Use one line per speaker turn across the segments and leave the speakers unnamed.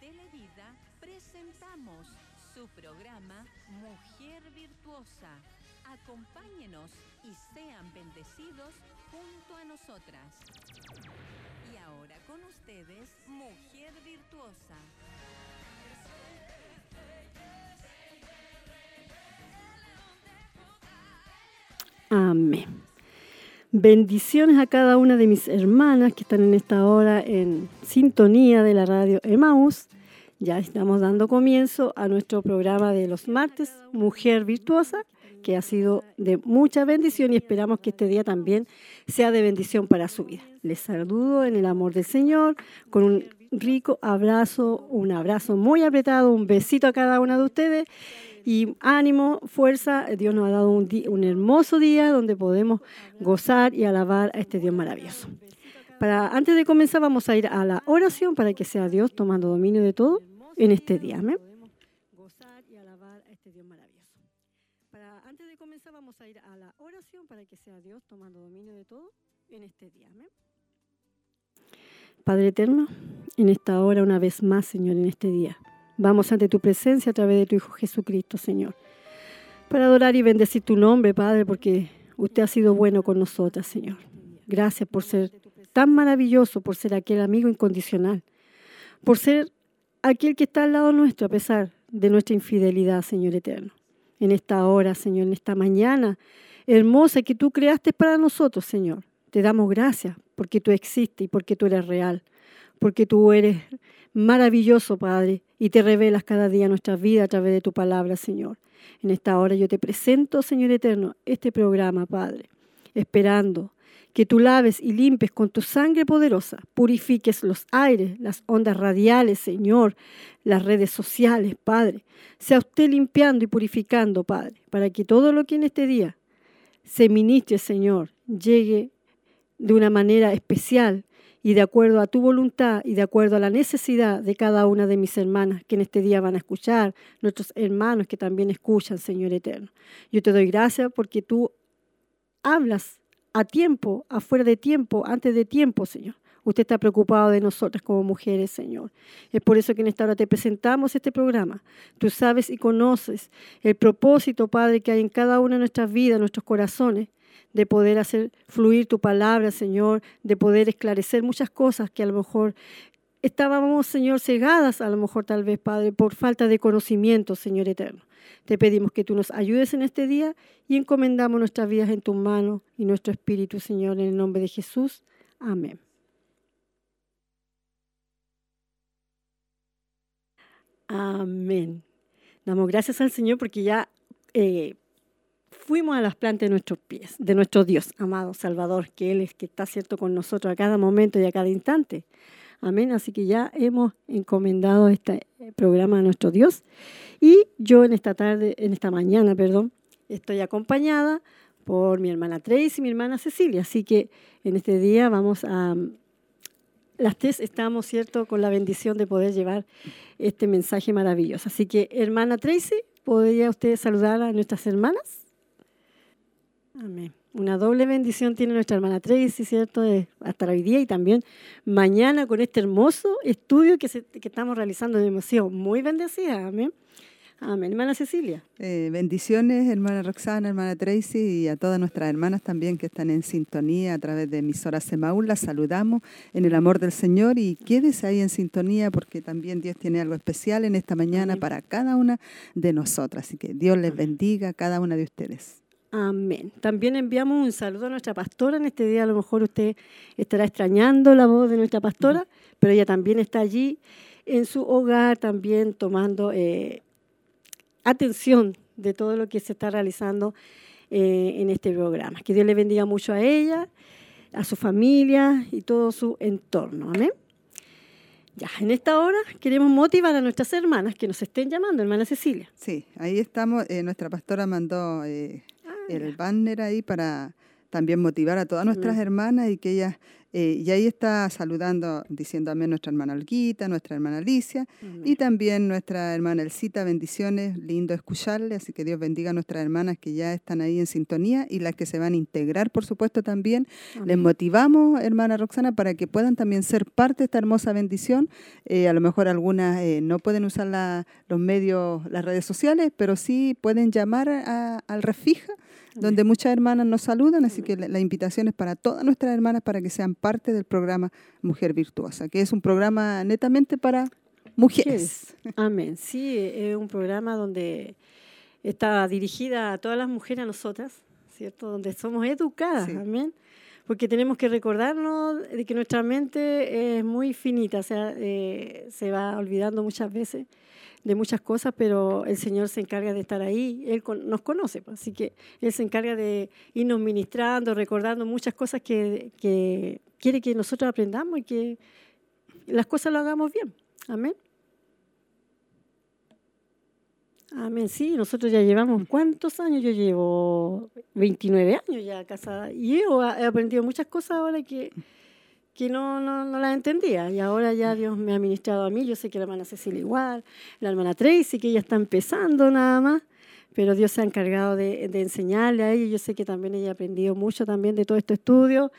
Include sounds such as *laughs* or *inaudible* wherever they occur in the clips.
Televida presentamos su programa Mujer Virtuosa. Acompáñenos y sean bendecidos junto a nosotras. Y ahora con ustedes, Mujer Virtuosa.
Amén. Bendiciones a cada una de mis hermanas que están en esta hora en sintonía de la radio Emaús. Ya estamos dando comienzo a nuestro programa de los martes, Mujer Virtuosa, que ha sido de mucha bendición y esperamos que este día también sea de bendición para su vida. Les saludo en el amor del Señor con un rico abrazo, un abrazo muy apretado, un besito a cada una de ustedes y ánimo, fuerza. Dios nos ha dado un, un hermoso día donde podemos gozar y alabar a este Dios maravilloso. Para, antes de comenzar vamos a ir a la oración para que sea Dios tomando dominio de todo en este día. Amén. Antes de comenzar vamos a ir a la oración para que sea Dios tomando dominio de todo en este día. Amén. Padre eterno, en esta hora una vez más, Señor, en este día. Vamos ante tu presencia a través de tu Hijo Jesucristo, Señor, para adorar y bendecir tu nombre, Padre, porque usted ha sido bueno con nosotras, Señor. Gracias por ser tan maravilloso, por ser aquel amigo incondicional, por ser aquel que está al lado nuestro a pesar de nuestra infidelidad, Señor eterno. En esta hora, Señor, en esta mañana hermosa que tú creaste para nosotros, Señor. Te damos gracias porque tú existes y porque tú eres real, porque tú eres maravilloso, Padre, y te revelas cada día nuestra vida a través de tu palabra, Señor. En esta hora yo te presento, Señor eterno, este programa, Padre, esperando que tú laves y limpies con tu sangre poderosa, purifiques los aires, las ondas radiales, Señor, las redes sociales, Padre. Sea usted limpiando y purificando, Padre, para que todo lo que en este día se ministre, Señor, llegue de una manera especial y de acuerdo a tu voluntad y de acuerdo a la necesidad de cada una de mis hermanas que en este día van a escuchar, nuestros hermanos que también escuchan, Señor eterno. Yo te doy gracias porque tú hablas a tiempo, afuera de tiempo, antes de tiempo, Señor. Usted está preocupado de nosotras como mujeres, Señor. Es por eso que en esta hora te presentamos este programa. Tú sabes y conoces el propósito, Padre, que hay en cada una de nuestras vidas, nuestros corazones de poder hacer fluir tu palabra, Señor, de poder esclarecer muchas cosas que a lo mejor estábamos, Señor, cegadas, a lo mejor tal vez, Padre, por falta de conocimiento, Señor eterno. Te pedimos que tú nos ayudes en este día y encomendamos nuestras vidas en tus manos y nuestro espíritu, Señor, en el nombre de Jesús. Amén. Amén. Damos gracias al Señor porque ya eh, fuimos a las plantas de nuestros pies, de nuestro Dios, amado Salvador, que Él es que está cierto con nosotros a cada momento y a cada instante. Amén. Así que ya hemos encomendado este eh, programa a nuestro Dios. Y yo en esta tarde, en esta mañana, perdón, estoy acompañada por mi hermana Tracy y mi hermana Cecilia. Así que en este día vamos a... Las tres estamos, ¿cierto?, con la bendición de poder llevar este mensaje maravilloso. Así que, hermana Tracy, ¿podría usted saludar a nuestras hermanas? Amén. Una doble bendición tiene nuestra hermana Tracy, ¿cierto? hasta hoy día y también mañana con este hermoso estudio que, que estamos realizando de emoción. Muy bendecida, amén. Amén. Hermana Cecilia.
Eh, bendiciones, hermana Roxana, hermana Tracy y a todas nuestras hermanas también que están en sintonía a través de emisoras Semaúl. Las saludamos en el amor del Señor y quédese ahí en sintonía porque también Dios tiene algo especial en esta mañana para cada una de nosotras. Así que Dios les bendiga a cada una de ustedes.
Amén. También enviamos un saludo a nuestra pastora. En este día a lo mejor usted estará extrañando la voz de nuestra pastora, pero ella también está allí en su hogar, también tomando eh, atención de todo lo que se está realizando eh, en este programa. Que Dios le bendiga mucho a ella, a su familia y todo su entorno. Amén. Ya, en esta hora queremos motivar a nuestras hermanas que nos estén llamando, hermana Cecilia.
Sí, ahí estamos. Eh, nuestra pastora mandó el banner ahí para también motivar a todas nuestras hermanas y que ellas eh, y ahí está saludando, diciendo amén nuestra hermana Olguita, nuestra hermana Alicia y también nuestra hermana Elcita, bendiciones, lindo escucharle, así que Dios bendiga a nuestras hermanas que ya están ahí en sintonía y las que se van a integrar, por supuesto, también. Les motivamos, hermana Roxana, para que puedan también ser parte de esta hermosa bendición. Eh, a lo mejor algunas eh, no pueden usar los medios, las redes sociales, pero sí pueden llamar al refija donde muchas hermanas nos saludan, así que la, invitación es para todas nuestras hermanas para que sean parte del programa Mujer Virtuosa, que es un programa netamente para mujeres.
Amén. Sí, es un programa donde está dirigida a todas las mujeres, a nosotras, ¿cierto? Donde somos educadas, amén. Porque tenemos que recordarnos de que nuestra mente es muy finita, o sea, eh, se va olvidando muchas veces de muchas cosas, pero el Señor se encarga de estar ahí, Él nos conoce, pues, así que Él se encarga de irnos ministrando, recordando muchas cosas que, quiere que nosotros aprendamos y que las cosas lo hagamos bien. Amén. Amén, sí, nosotros ya llevamos, ¿cuántos años? Yo llevo 29 años ya casada y he aprendido muchas cosas ahora que que no, no, no la entendía. Y ahora ya Dios me ha ministrado a mí. Yo sé que la hermana Cecilia igual, la hermana Tracy, que ella está empezando nada más, pero Dios se ha encargado de, de enseñarle a ella. Yo sé que también ella ha aprendido mucho también de todo este estudio.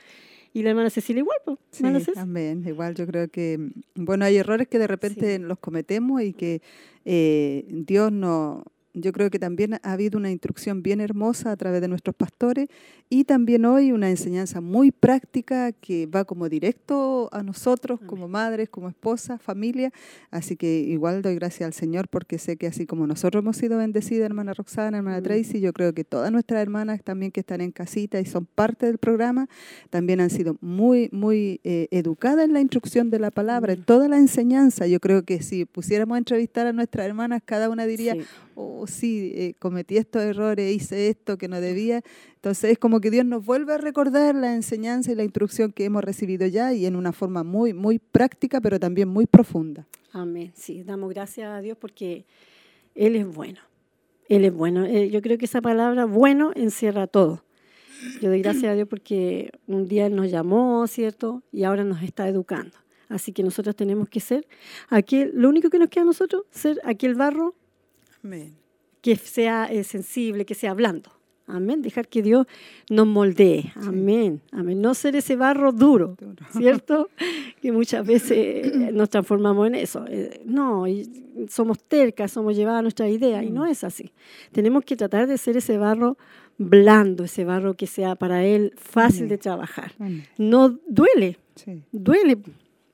Y la hermana Cecilia igual, pues.
Sí, también. Igual yo creo que, bueno, hay errores que de repente los cometemos y que eh, Dios no, yo creo que también ha habido una instrucción bien hermosa a través de nuestros pastores y también hoy una enseñanza muy práctica que va como directo a nosotros como madres, como esposas, familia. Así que igual doy gracias al Señor porque sé que así como nosotros hemos sido bendecidas, hermana Roxana, hermana Tracy, yo creo que todas nuestras hermanas también que están en casita y son parte del programa, también han sido muy, muy eh, educadas en la instrucción de la palabra, en toda la enseñanza. Yo creo que si pusiéramos a entrevistar a nuestras hermanas, cada una diría, oh sí, eh, cometí estos errores, hice esto que no debía. Entonces es como que Dios nos vuelve a recordar la enseñanza y la instrucción que hemos recibido ya y en una forma muy, muy práctica, pero también muy profunda.
Amén. Sí, damos gracias a Dios porque Él es bueno. Él es bueno. Eh, yo creo que esa palabra bueno encierra todo. Yo doy gracias a Dios porque un día Él nos llamó, ¿cierto? Y ahora nos está educando. Así que nosotros tenemos que ser aquel, lo único que nos queda a nosotros, ser aquel barro que sea eh, sensible, que sea blando. Amén. Dejar que Dios nos moldee. Amén. Amén. No ser ese barro duro, *laughs* ¿cierto? que muchas veces nos transformamos en eso. Eh, no, somos tercas, somos llevadas a nuestra idea y no mm. es así. Tenemos que tratar de ser ese barro blando, ese barro que sea para él fácil de trabajar. No duele, duele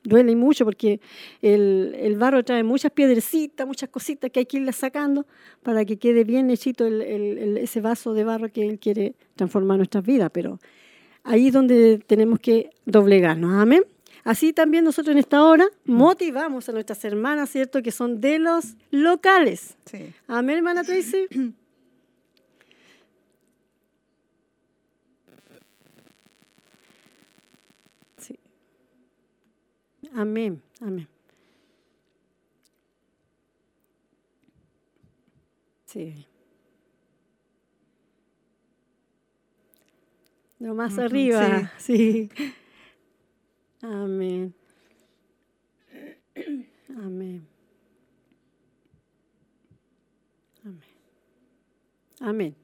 duele mucho porque el, barro trae muchas piedrecitas, muchas cositas que hay que irlas sacando para que quede bien hechito ese vaso de barro que Él quiere transformar nuestras vidas. Pero ahí es donde tenemos que doblegarnos. Amén. Así también nosotros en esta hora motivamos a nuestras hermanas, ¿cierto? Que son de los locales. Amén, hermana Tracy. *clears throat* Amén, amén. Sí. Lo más arriba, sí. Amén. Amén. Amén. Amén.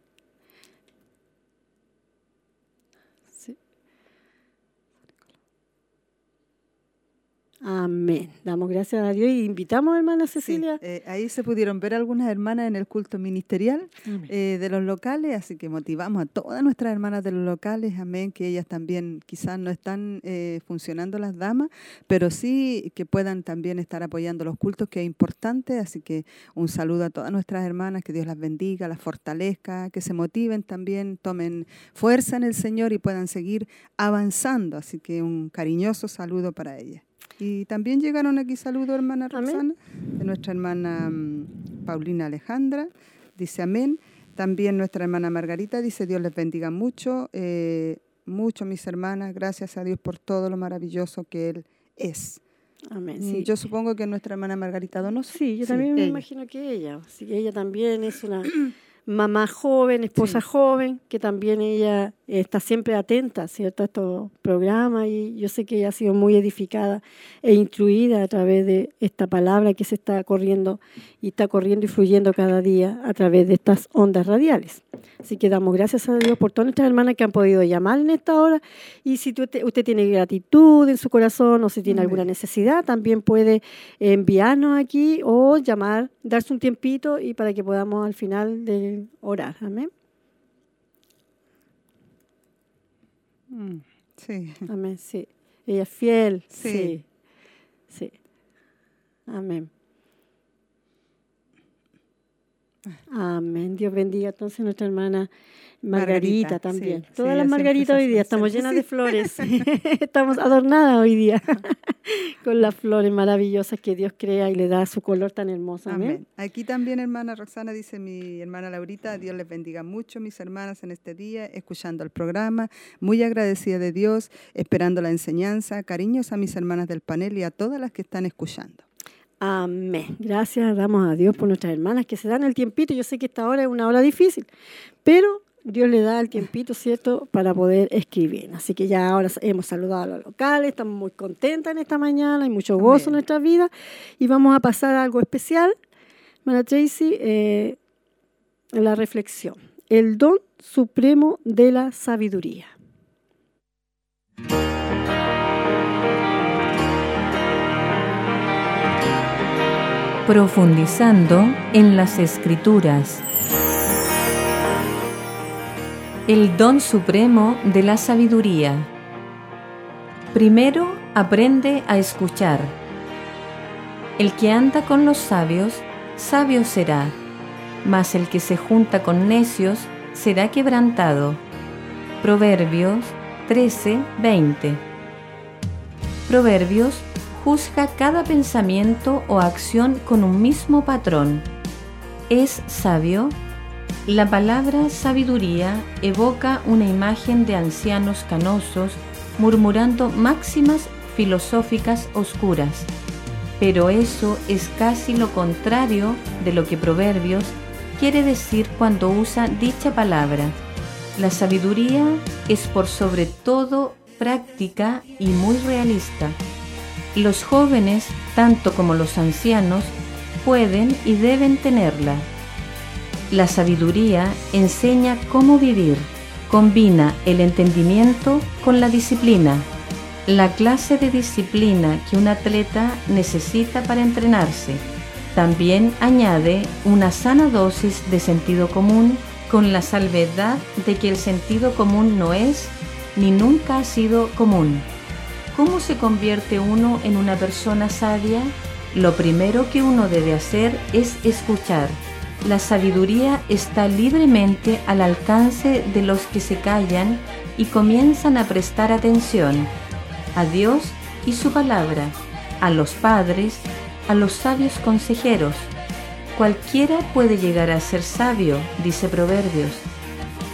Amén. Damos gracias a Dios y invitamos a hermana Cecilia.
Eh, ahí se pudieron ver algunas hermanas en el culto ministerial eh, de los locales, así que motivamos a todas nuestras hermanas de los locales, amén, que ellas también quizás no están eh, funcionando las damas, pero sí que puedan también estar apoyando los cultos, que es importante, así que un saludo a todas nuestras hermanas, que Dios las bendiga, las fortalezca, que se motiven también, tomen fuerza en el Señor y puedan seguir avanzando, así que un cariñoso saludo para ellas. Y también llegaron aquí saludos, hermana Roxana, de nuestra hermana mm, Paulina Alejandra, dice amén. También nuestra hermana Margarita dice Dios les bendiga mucho, eh, mucho mis hermanas, gracias a Dios por todo lo maravilloso que Él es. Amén. Sí. Yo supongo que nuestra hermana Margarita Donoso.
Sí, yo también me imagino que ella, sí, ella también es una *clears throat* mamá joven, esposa joven, que también ella está siempre atenta, ¿cierto?, a estos programas y yo sé que ella ha sido muy edificada e instruida a través de esta palabra que se está corriendo y está corriendo y fluyendo cada día a través de estas ondas radiales. Así que damos gracias a Dios por todas nuestras hermanas que han podido llamar en esta hora y si usted, tiene gratitud en su corazón o si tiene alguna necesidad, también puede enviarnos aquí o llamar, darse un tiempito y para que podamos al final orar. Amén.
Mm, sí.
Amén, sí. Ella es fiel. Sí. Sí. Amén. Amén. Dios bendiga entonces a nuestra hermana Margarita, también. Todas las margaritas hoy día estamos llenas de flores. *laughs* *laughs* estamos adornadas hoy día *laughs* con las flores maravillosas que Dios crea y le da su color tan hermoso. Amén.
Aquí también, hermana Roxana, dice mi hermana Laurita, Dios les bendiga mucho, mis hermanas, en este día, escuchando el programa, muy agradecida de Dios, esperando la enseñanza. Cariños a mis hermanas del panel y a todas las que están escuchando.
Amén. Gracias damos a Dios por nuestras hermanas que se dan el tiempito. Yo sé que esta hora es una hora difícil, pero Dios le da el tiempito, ¿cierto?, para poder escribir. Así que ya ahora hemos saludado a los locales, estamos muy contentas en esta mañana, hay mucho gozo en nuestra vida y vamos a pasar a algo especial. Mara Tracy, eh, la reflexión. El don supremo de la sabiduría.
Profundizando en las escrituras el don supremo de la sabiduría. Primero aprende a escuchar. El que anda con los sabios, sabio será, mas el que se junta con necios será quebrantado. Proverbios 13, 20. Proverbios juzga cada pensamiento o acción con un mismo patrón. Es sabio la palabra sabiduría evoca una imagen de ancianos canosos murmurando máximas filosóficas oscuras, pero eso es casi lo contrario de lo que Proverbios quiere decir cuando usa dicha palabra. La sabiduría es por sobre todo práctica y muy realista. Los jóvenes, tanto como los ancianos, pueden y deben tenerla la sabiduría enseña cómo vivir, combina el entendimiento con la disciplina, la clase de disciplina que un atleta necesita para entrenarse. También añade una sana dosis de sentido común con la salvedad de que el sentido común no es ni nunca ha sido común. ¿Cómo se convierte uno en una persona sabia? Lo primero que uno debe hacer es escuchar la sabiduría está libremente al alcance de los que se callan y comienzan a prestar atención a Dios y su palabra, a los padres, a los sabios consejeros. Cualquiera puede llegar a ser sabio, dice Proverbios.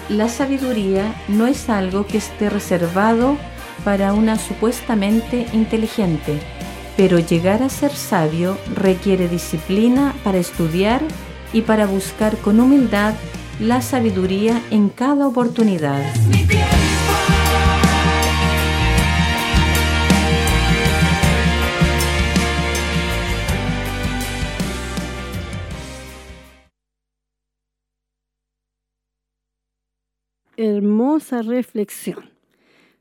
La sabiduría no es algo que esté reservado para una supuestamente inteligente, pero llegar a ser sabio requiere disciplina para estudiar y para buscar con humildad la sabiduría en cada oportunidad.
Hermosa reflexión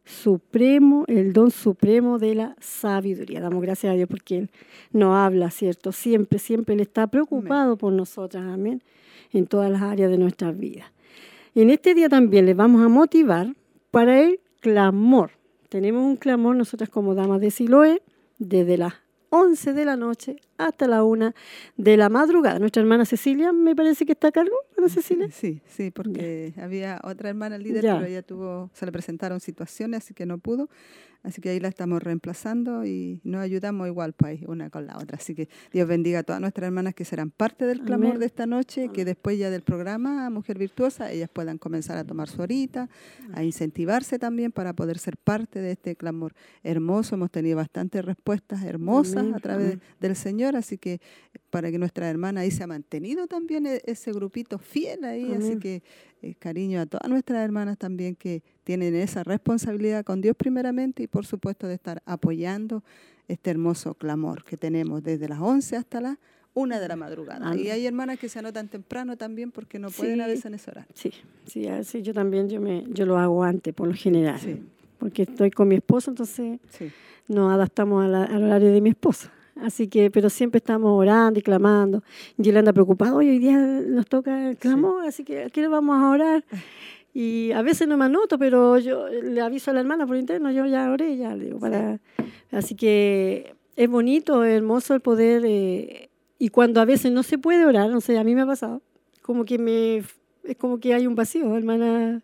supremo, el don supremo de la sabiduría. Damos gracias a Dios porque Él nos habla, ¿cierto? Siempre, siempre Él está preocupado por nosotras, amén, en todas las áreas de nuestra vida. En este día también les vamos a motivar para el clamor. Tenemos un clamor nosotras como damas de Siloé desde las 11 de la noche hasta la 1 de la madrugada. Nuestra hermana Cecilia me parece que está a cargo, Ana Cecilia.
Sí, sí, porque había otra hermana líder, pero ella tuvo, se le presentaron situaciones, así que no pudo. Así que ahí la estamos reemplazando y nos ayudamos igual, pues, una con la otra. Así que Dios bendiga a todas nuestras hermanas que serán parte del clamor de esta noche, que después ya del programa Mujer Virtuosa, ellas puedan comenzar a tomar su horita, a incentivarse también para poder ser parte de este clamor hermoso. Hemos tenido bastantes respuestas hermosas a través del Señor Señor, así que para que nuestra hermana ahí se ha mantenido también e, ese grupito fiel ahí, así que eh, cariño a todas nuestras hermanas también que tienen esa responsabilidad con Dios primeramente y por supuesto de estar apoyando este hermoso clamor que tenemos desde las 11 hasta las una de la madrugada. Y hay hermanas que se anotan temprano también porque no pueden a veces en ese horario.
Sí, sí, así yo también yo me yo lo hago antes por lo general. Porque estoy con mi esposo, entonces nos adaptamos al horario de mi esposo. Así que, pero siempre estamos orando y clamando. Y él anda preocupado, hoy día nos toca el clamor, así que aquí vamos a orar. *laughs* Y a veces no me anoto, pero yo le aviso a la hermana por interno, yo ya oré, ya le digo, para... Así que es bonito, es hermoso el poder eh, y cuando a veces no se puede orar, no sé, a mí me ha pasado, como que me, es como que hay un vacío, hermana.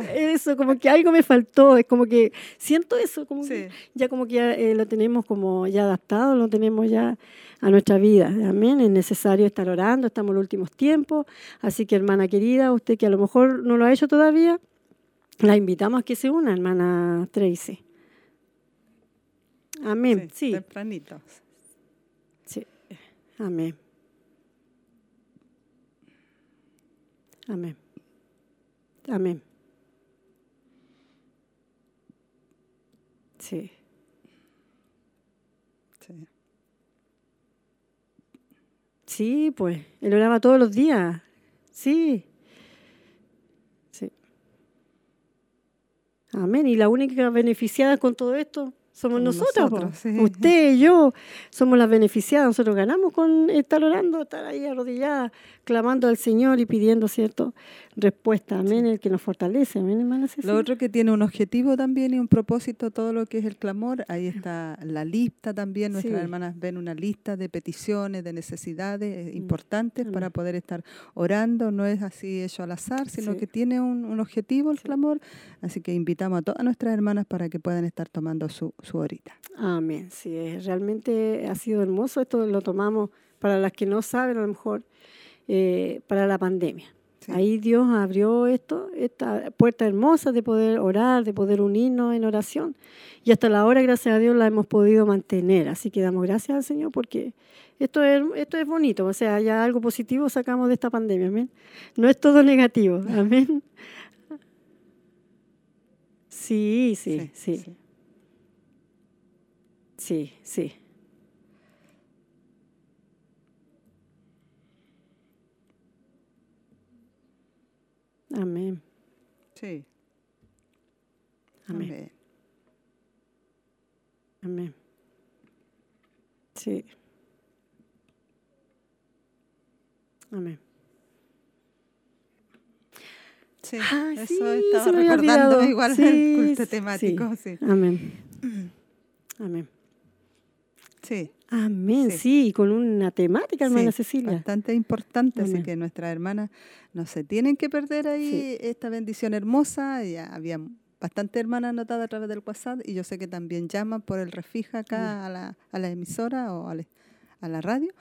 Eso, como que algo me faltó, es como que siento eso, como que ya como que ya, eh, lo tenemos como ya adaptado, lo tenemos ya a nuestra vida. Amén, es necesario estar orando, estamos en los últimos tiempos, así que hermana querida, usted que a lo mejor no lo ha hecho todavía, la invitamos a que se una, hermana Tracy. Amén, sí.
Tempranito.
Amén. Amén. Amén. Sí. Sí. Sí, pues, él oraba todos los días. Sí. Sí. Amén. Y la única beneficiada con todo esto somos nosotros, usted y yo somos las beneficiadas, nosotros ganamos con estar orando, estar ahí arrodillada, clamando al Señor y pidiendo, ¿cierto? Respuesta, amén, el que nos fortalece, amén, hermana
Lo otro que tiene un objetivo también y un propósito, todo lo que es el clamor, ahí está la lista también, nuestras hermanas ven una lista de peticiones, de necesidades eh, mm. importantes para poder estar orando, no es así hecho al azar, sino que tiene un, un objetivo el clamor, así que invitamos a todas nuestras hermanas para que puedan estar tomando su ahorita.
Amén. Sí, realmente ha sido hermoso. Esto lo tomamos para las que no saben, a lo mejor, eh, para la pandemia. Ahí Dios abrió esto, esta puerta hermosa de poder orar, de poder unirnos en oración. Y hasta la hora, gracias a Dios, la hemos podido mantener. Así que damos gracias al Señor porque esto es, esto es bonito. O sea, ya algo positivo sacamos de esta pandemia. Amén. No es todo negativo. *laughs* Amén. sí, sí. sí. Sí, sí. Amén.
Sí.
Amén. Amén. Sí. Amén.
Sí, eso estaba recordando *laughs* igual el culto temático. Sí.
Amén. *clears throat* Amén.
Sí.
Amén, sí. con una temática, hermana Cecilia.
Bastante importante, así que nuestras hermanas no se tienen que perder ahí esta bendición hermosa. Ya había bastante hermanas anotadas a través del WhatsApp y yo sé que también llaman por el refija acá a, la, a la emisora o a la radio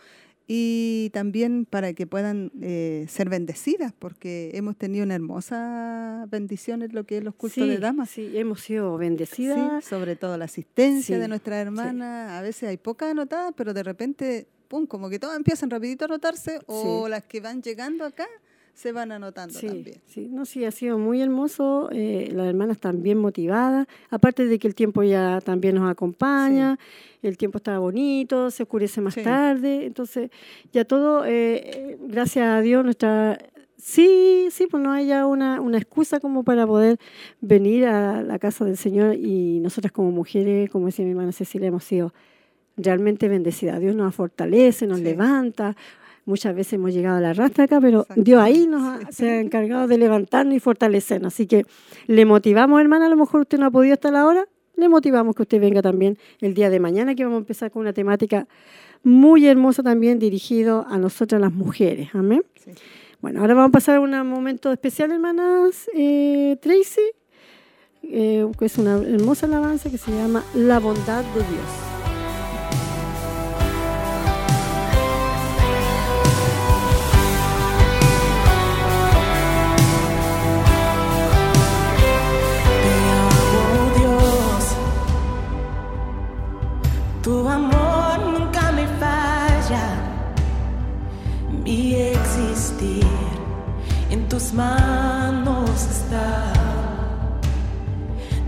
y también para que puedan eh, ser bendecidas, porque hemos tenido una hermosa bendición en lo que es los cultos de damas.
Sí, hemos sido bendecidas.
sobre todo la asistencia de nuestras hermanas. A veces hay pocas anotadas, pero de repente, pum, como que todas empiezan rapidito a anotarse, o las que van llegando acá se van anotando también.
Sí, no, sí, ha sido muy hermoso, eh, las hermanas también motivadas, aparte de que el tiempo ya también nos acompaña, el tiempo está bonito, se oscurece más tarde, entonces ya todo, eh, gracias a Dios, nuestra... Sí, sí, pues no haya una, una excusa como para poder venir a la casa del Señor y nosotras como mujeres, como decía mi hermana Cecilia, hemos sido realmente bendecidas. Dios nos fortalece, nos levanta. Muchas veces hemos llegado a la rastra acá, pero Dios ahí nos se ha encargado de levantarnos y fortalecernos. Así que le motivamos, hermana, a lo mejor usted no ha podido hasta la hora, le motivamos que usted venga también el día de mañana, que vamos a empezar con una temática muy hermosa también dirigido a nosotras las mujeres. Amén. Bueno, ahora vamos a pasar a un momento especial, hermanas eh, Tracy, eh, que es una hermosa alabanza que se llama La bondad de Dios.
Tu amor nunca me faz Mi existir en tus manos está.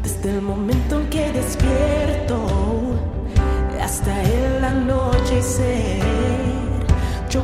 Desde el momento en que despierto hasta el anochecer, yo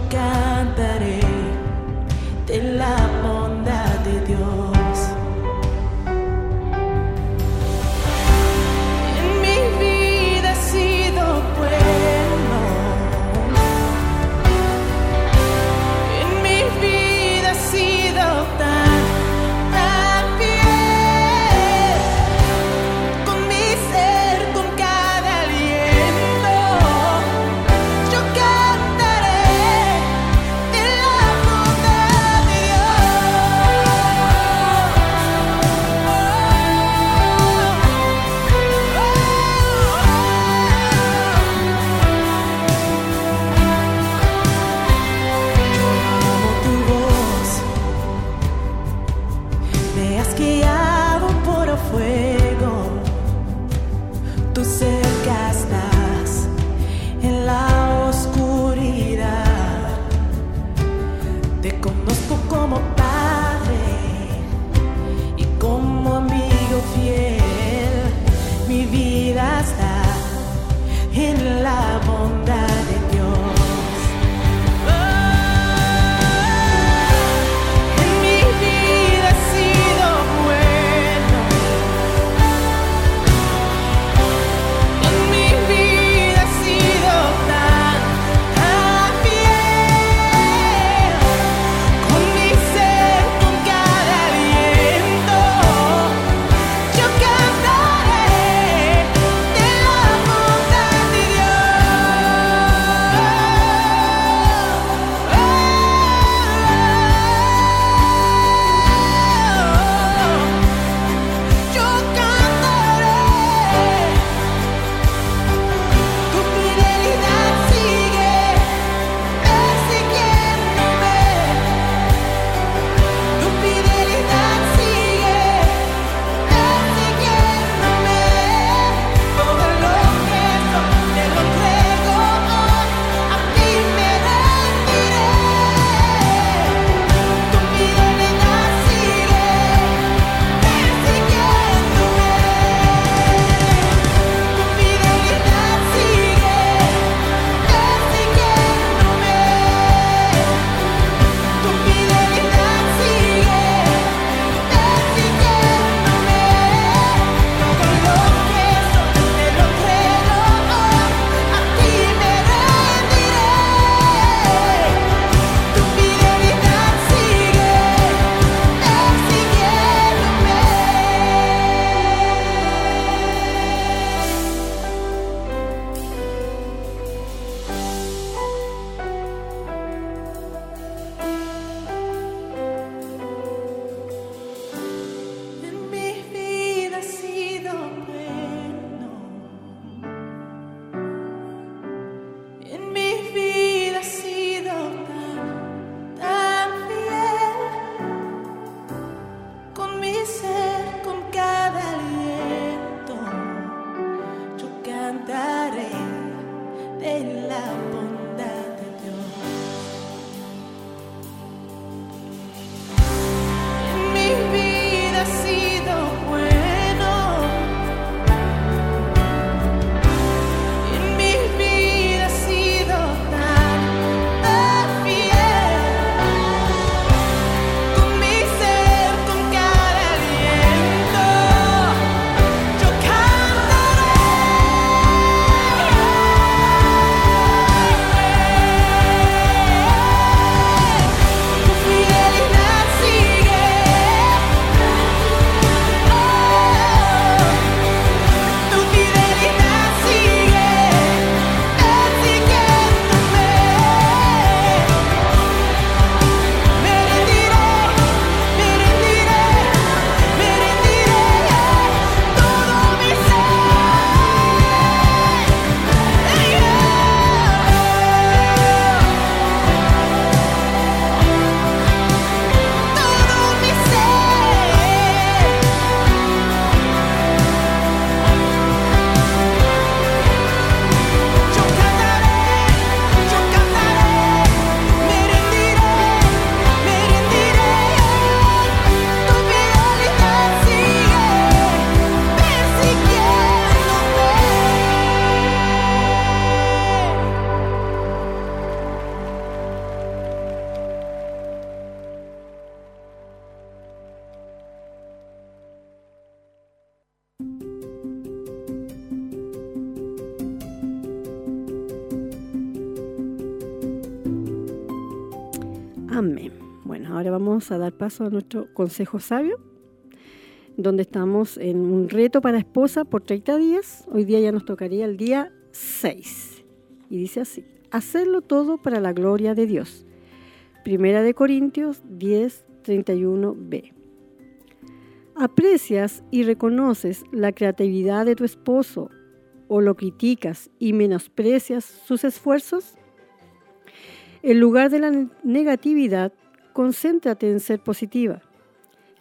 a dar paso a nuestro consejo sabio, donde estamos en un reto para esposa por 30 días. Hoy día ya nos tocaría el día 6. Y dice así, hacerlo todo para la gloria de Dios. Primera de Corintios 10, 31b. ¿Aprecias y reconoces la creatividad de tu esposo o lo criticas y menosprecias sus esfuerzos? En lugar de la negatividad, concéntrate en ser positiva.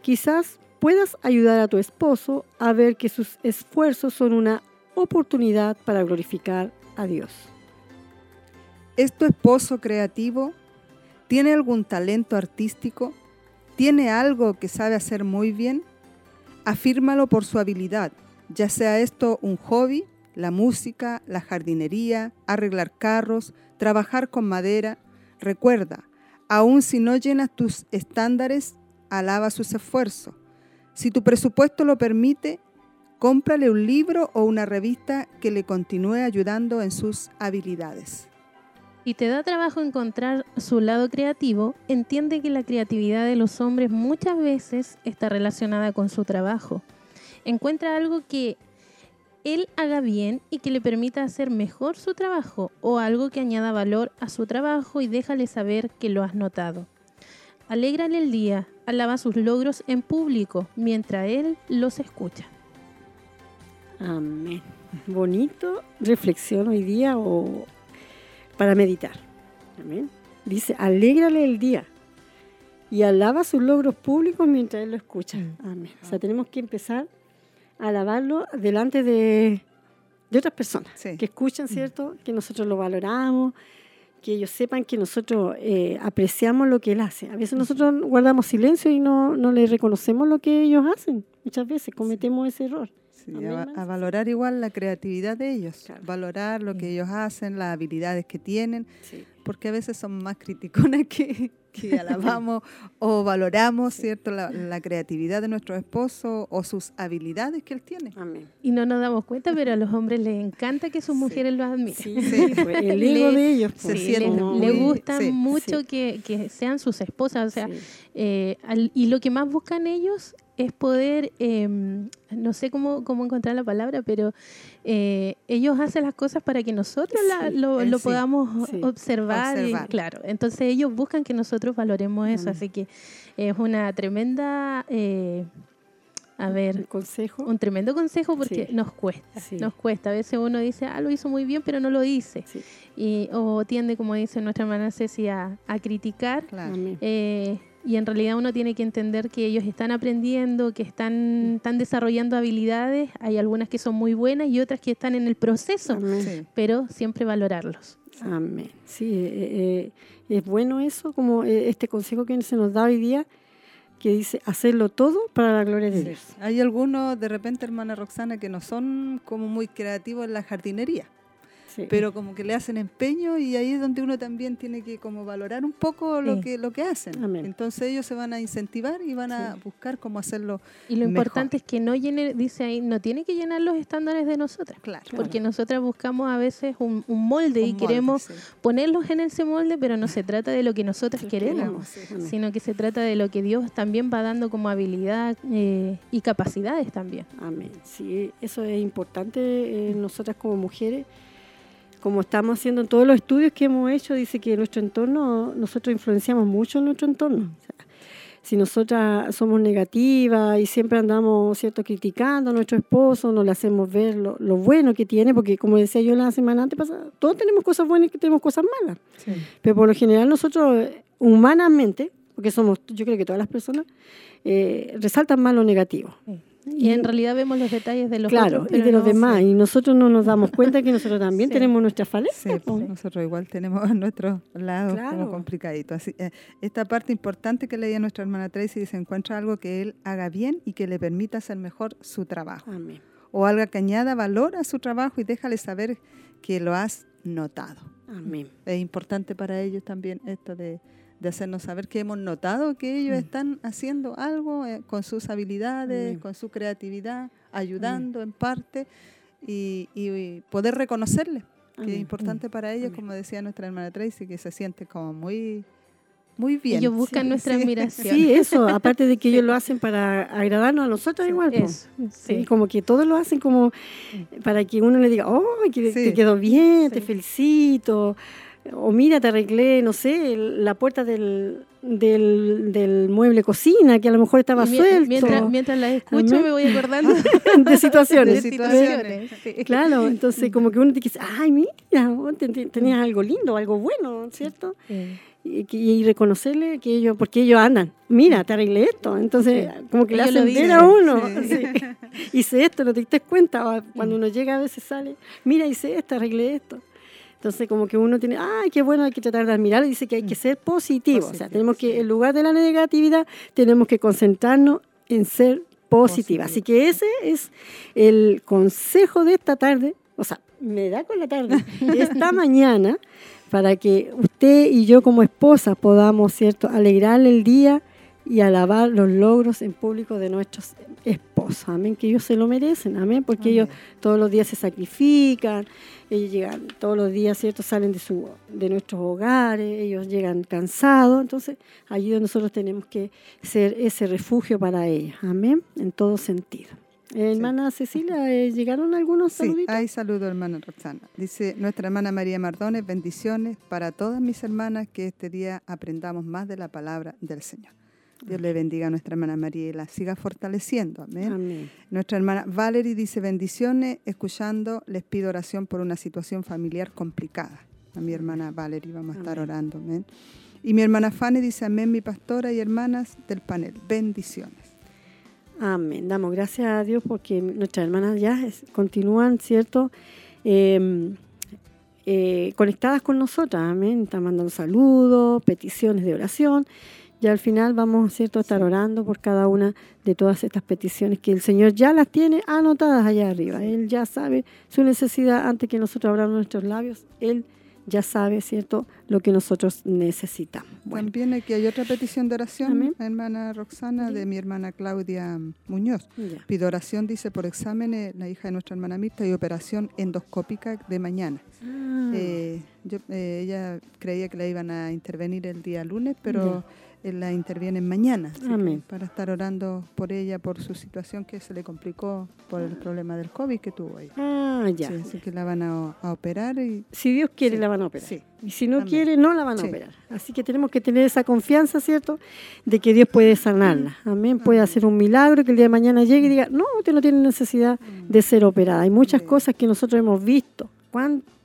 Quizás puedas ayudar a tu esposo a ver que sus esfuerzos son una oportunidad para glorificar a Dios.
¿Es tu esposo creativo? ¿Tiene algún talento artístico? ¿Tiene algo que sabe hacer muy bien? Afírmalo por su habilidad, ya sea esto un hobby, la música, la jardinería, arreglar carros, trabajar con madera. Recuerda, aun si no llenas tus estándares, alaba sus esfuerzos. Si tu presupuesto lo permite, cómprale un libro o una revista que le continúe ayudando en sus habilidades.
Y te da trabajo encontrar su lado creativo, entiende que la creatividad de los hombres muchas veces está relacionada con su trabajo. Encuentra algo que él haga bien y que le permita hacer mejor su trabajo o algo que añada valor a su trabajo y déjale saber que lo has notado. Alégrale el día, alaba sus logros en público mientras él los escucha.
Amén. Bonito reflexión hoy día o para meditar. Amén. Dice, alégrale el día y alaba sus logros públicos mientras él lo escucha. Amén. O sea, tenemos que empezar alabarlo delante de, de otras personas
Sí.
que escuchan, ¿cierto? Que nosotros lo valoramos, que ellos sepan que nosotros eh, apreciamos lo que él hace. A veces nosotros guardamos silencio y no, no le reconocemos lo que ellos hacen. Muchas veces cometemos ese error.
Sí, a, a valorar igual la creatividad de ellos,
Claro.
valorar lo que ellos hacen, las habilidades que tienen,
Sí.
porque a veces son más criticones *laughs* que, que *laughs* alabamos o valoramos, ¿cierto? La, la creatividad de nuestro esposo o sus habilidades que él tiene.
Amén.
Y no nos damos cuenta, pero a los hombres les encanta que sus
Sí.
mujeres los admiren.
Sí, sí, pues, el *laughs* ego de ellos.
se
pues,
Sí,
sienten
les,
como-
les gusta
sí,
mucho
sí.
Que, que sean sus esposas, o sea,
Sí.
eh, al- y lo que más buscan ellos es poder, eh, no sé cómo, cómo encontrar la palabra, pero eh, ellos hacen las cosas para que nosotros la- lo,
eh,
lo
sí,
podamos
sí.
observar, y- claro, entonces ellos buscan que nosotros valoremos eso,
Mm.
así que es una tremenda, eh, a ver,
El consejo.
un tremendo consejo porque nos cuesta, nos cuesta. A veces uno dice, ah, lo hizo muy bien, pero no lo dice. Y, o tiende, como dice nuestra hermana Ceci, a, a criticar.
Claro.
Y en realidad uno tiene que entender que ellos están aprendiendo, que están, están desarrollando habilidades. Hay algunas que son muy buenas y otras que están en el proceso,
Amén.
Pero siempre valorarlos.
Amén. Sí, eh, eh, es bueno eso, como eh, este consejo que se nos da hoy día, que dice hacerlo todo para la gloria de
Sí.
Dios.
Hay algunos, de repente, hermana Roxana, que no son como muy creativos en la jardinería,
Sí.
pero como que le hacen empeño y ahí es donde uno también tiene que como valorar un poco lo
Sí.
que lo que hacen.
Amén.
Entonces ellos se van a incentivar y van a buscar cómo hacerlo
Y lo
Mejor.
importante es que no llene, dice ahí, no tiene que llenar los estándares de nosotras.
claro.
Porque nosotras buscamos a veces un, un molde
Un
y
molde,
queremos
sí.
ponerlos en ese molde, pero no se trata de lo que nosotras
Sí,
queremos,
queremos,
sino que se trata de lo que Dios también va dando como habilidad eh, y capacidades también.
Amén. Sí, eso es importante eh, nosotras como mujeres. Como estamos haciendo en todos los estudios que hemos hecho, dice que nuestro entorno, nosotros influenciamos mucho en nuestro entorno. O sea, si nosotras somos negativas y siempre andamos cierto criticando a nuestro esposo, no le hacemos ver lo, lo bueno que tiene, porque como decía yo la semana antes pasada, todos tenemos cosas buenas y tenemos cosas malas.
Sí.
Pero por lo general nosotros humanamente, porque somos, yo creo que todas las personas, eh, resaltan más lo negativo.
Y en realidad vemos los detalles de los
claro,
otros,
y de los
no-
demás. Y nosotros no nos damos cuenta que nosotros también *laughs*
Sí.
tenemos nuestras
Sí,
falencias. po.
pues, nosotros igual tenemos a nuestros lados
Claro.
como complicaditos. Así, eh, esta parte importante que leía nuestra hermana Tracy dice, encuentra algo que él haga bien y que le permita hacer mejor su trabajo.
Amén.
O algo que añada valor a su trabajo y déjale saber que lo has notado.
Amén.
Es importante para ellos también esto de, de hacernos saber que hemos notado que ellos
Mm.
están haciendo algo eh, con sus habilidades, con su creatividad, ayudando en parte y, y poder reconocerle, que es importante para ellos, como decía nuestra hermana Tracy, que se siente como muy Muy bien.
Ellos buscan
Sí,
nuestra
sí.
admiración.
Sí, eso, aparte de que ellos lo hacen para agradarnos a nosotros igual.
Eso,
Sí,
sí.
como que todos lo hacen como para que uno le diga, oh, que
Sí.
te quedó bien, te felicito. O mira, te arreglé, no sé, el- la puerta del, del, del mueble cocina, que a lo mejor estaba
Y
suelto.
Mientras, mientras las escucho me voy acordando *laughs*
de situaciones.
De
de
situaciones.
situaciones. sí.
Claro, entonces como que uno te dice, ay, mira, tenías algo lindo, algo bueno, ¿cierto?
Sí.
Y, y reconocerle que ellos, porque ellos andan, mira, te arreglé esto. Entonces, como que le
Ellos
hacen ver a uno. *laughs*
sí.
Hice esto, no te diste cuenta. Cuando uno llega a veces sale, mira, hice esto, arreglé esto. Entonces, como que uno tiene, ay, qué bueno, hay que tratar de admirar. Y dice que hay que ser positivo. o sea, tenemos que, en lugar de la negatividad, tenemos que concentrarnos en ser positiva.
Positivo.
Así que ese es el consejo de esta tarde. O sea, me da con la tarde, *laughs* esta mañana, para que usted y yo como esposa podamos, ¿cierto?, alegrarle el día y alabar los logros en público de nuestros esposos. Amén, que ellos se lo merecen, amén, porque ellos todos los días se sacrifican, ellos llegan todos los días, ¿cierto?, salen de, su, de nuestros hogares, ellos llegan cansados, entonces allí donde nosotros tenemos que ser ese refugio para ellos, amén, en todo sentido. Eh, hermana Cecilia, eh, ¿llegaron algunos
Sí,
saluditos?
hay saludo, hermana Roxana. Dice nuestra hermana María Mardones, bendiciones para todas mis hermanas, que este día aprendamos más de la palabra del Señor. Dios le bendiga a nuestra hermana María y la siga fortaleciendo. Amén.
Amén.
Nuestra hermana Valerie dice bendiciones, escuchando, les pido oración por una situación familiar complicada. A mi hermana Valerie vamos a estar
Amén.
orando. Amén. Y mi hermana Fanny dice amén, mi pastora y hermanas del panel. Bendiciones.
Amén. Damos gracias a Dios porque nuestras hermanas ya es- continúan, ¿cierto? Eh, eh, conectadas con nosotras. Amén. Están mandando saludos, peticiones de oración. Y al final vamos, ¿cierto?, a estar orando por cada una de todas estas peticiones que el Señor ya las tiene anotadas allá arriba. Él ya sabe su necesidad antes que nosotros abramos nuestros labios. Él ya sabe, ¿cierto?, lo que nosotros necesitamos. Bueno,
También aquí hay otra petición de oración,
Amén.
hermana Roxana, de mi hermana Claudia Muñoz.
ya.
Pido oración, dice, por exámenes, la hija de nuestra hermana Mirta, y operación endoscópica de mañana.
Ah,
Eh, yo, eh, ella creía que la iban a intervenir el día lunes, pero la intervienen mañana. que
Amén.
Para estar orando por ella, por su situación que se le complicó por el problema del COVID que tuvo ella.
ah, ya.
Sí, así que la van a, a operar y
Si Dios quiere,
Sí,
la van a operar.
sí.
Y si no
Amén.
quiere, no la van a operar. Así que tenemos que tener esa confianza, ¿cierto? De que Dios puede sanarla. Amén. Puede hacer un milagro que el día de mañana llegue y diga, no, usted no tiene necesidad de ser operada. Hay muchas cosas que nosotros hemos visto.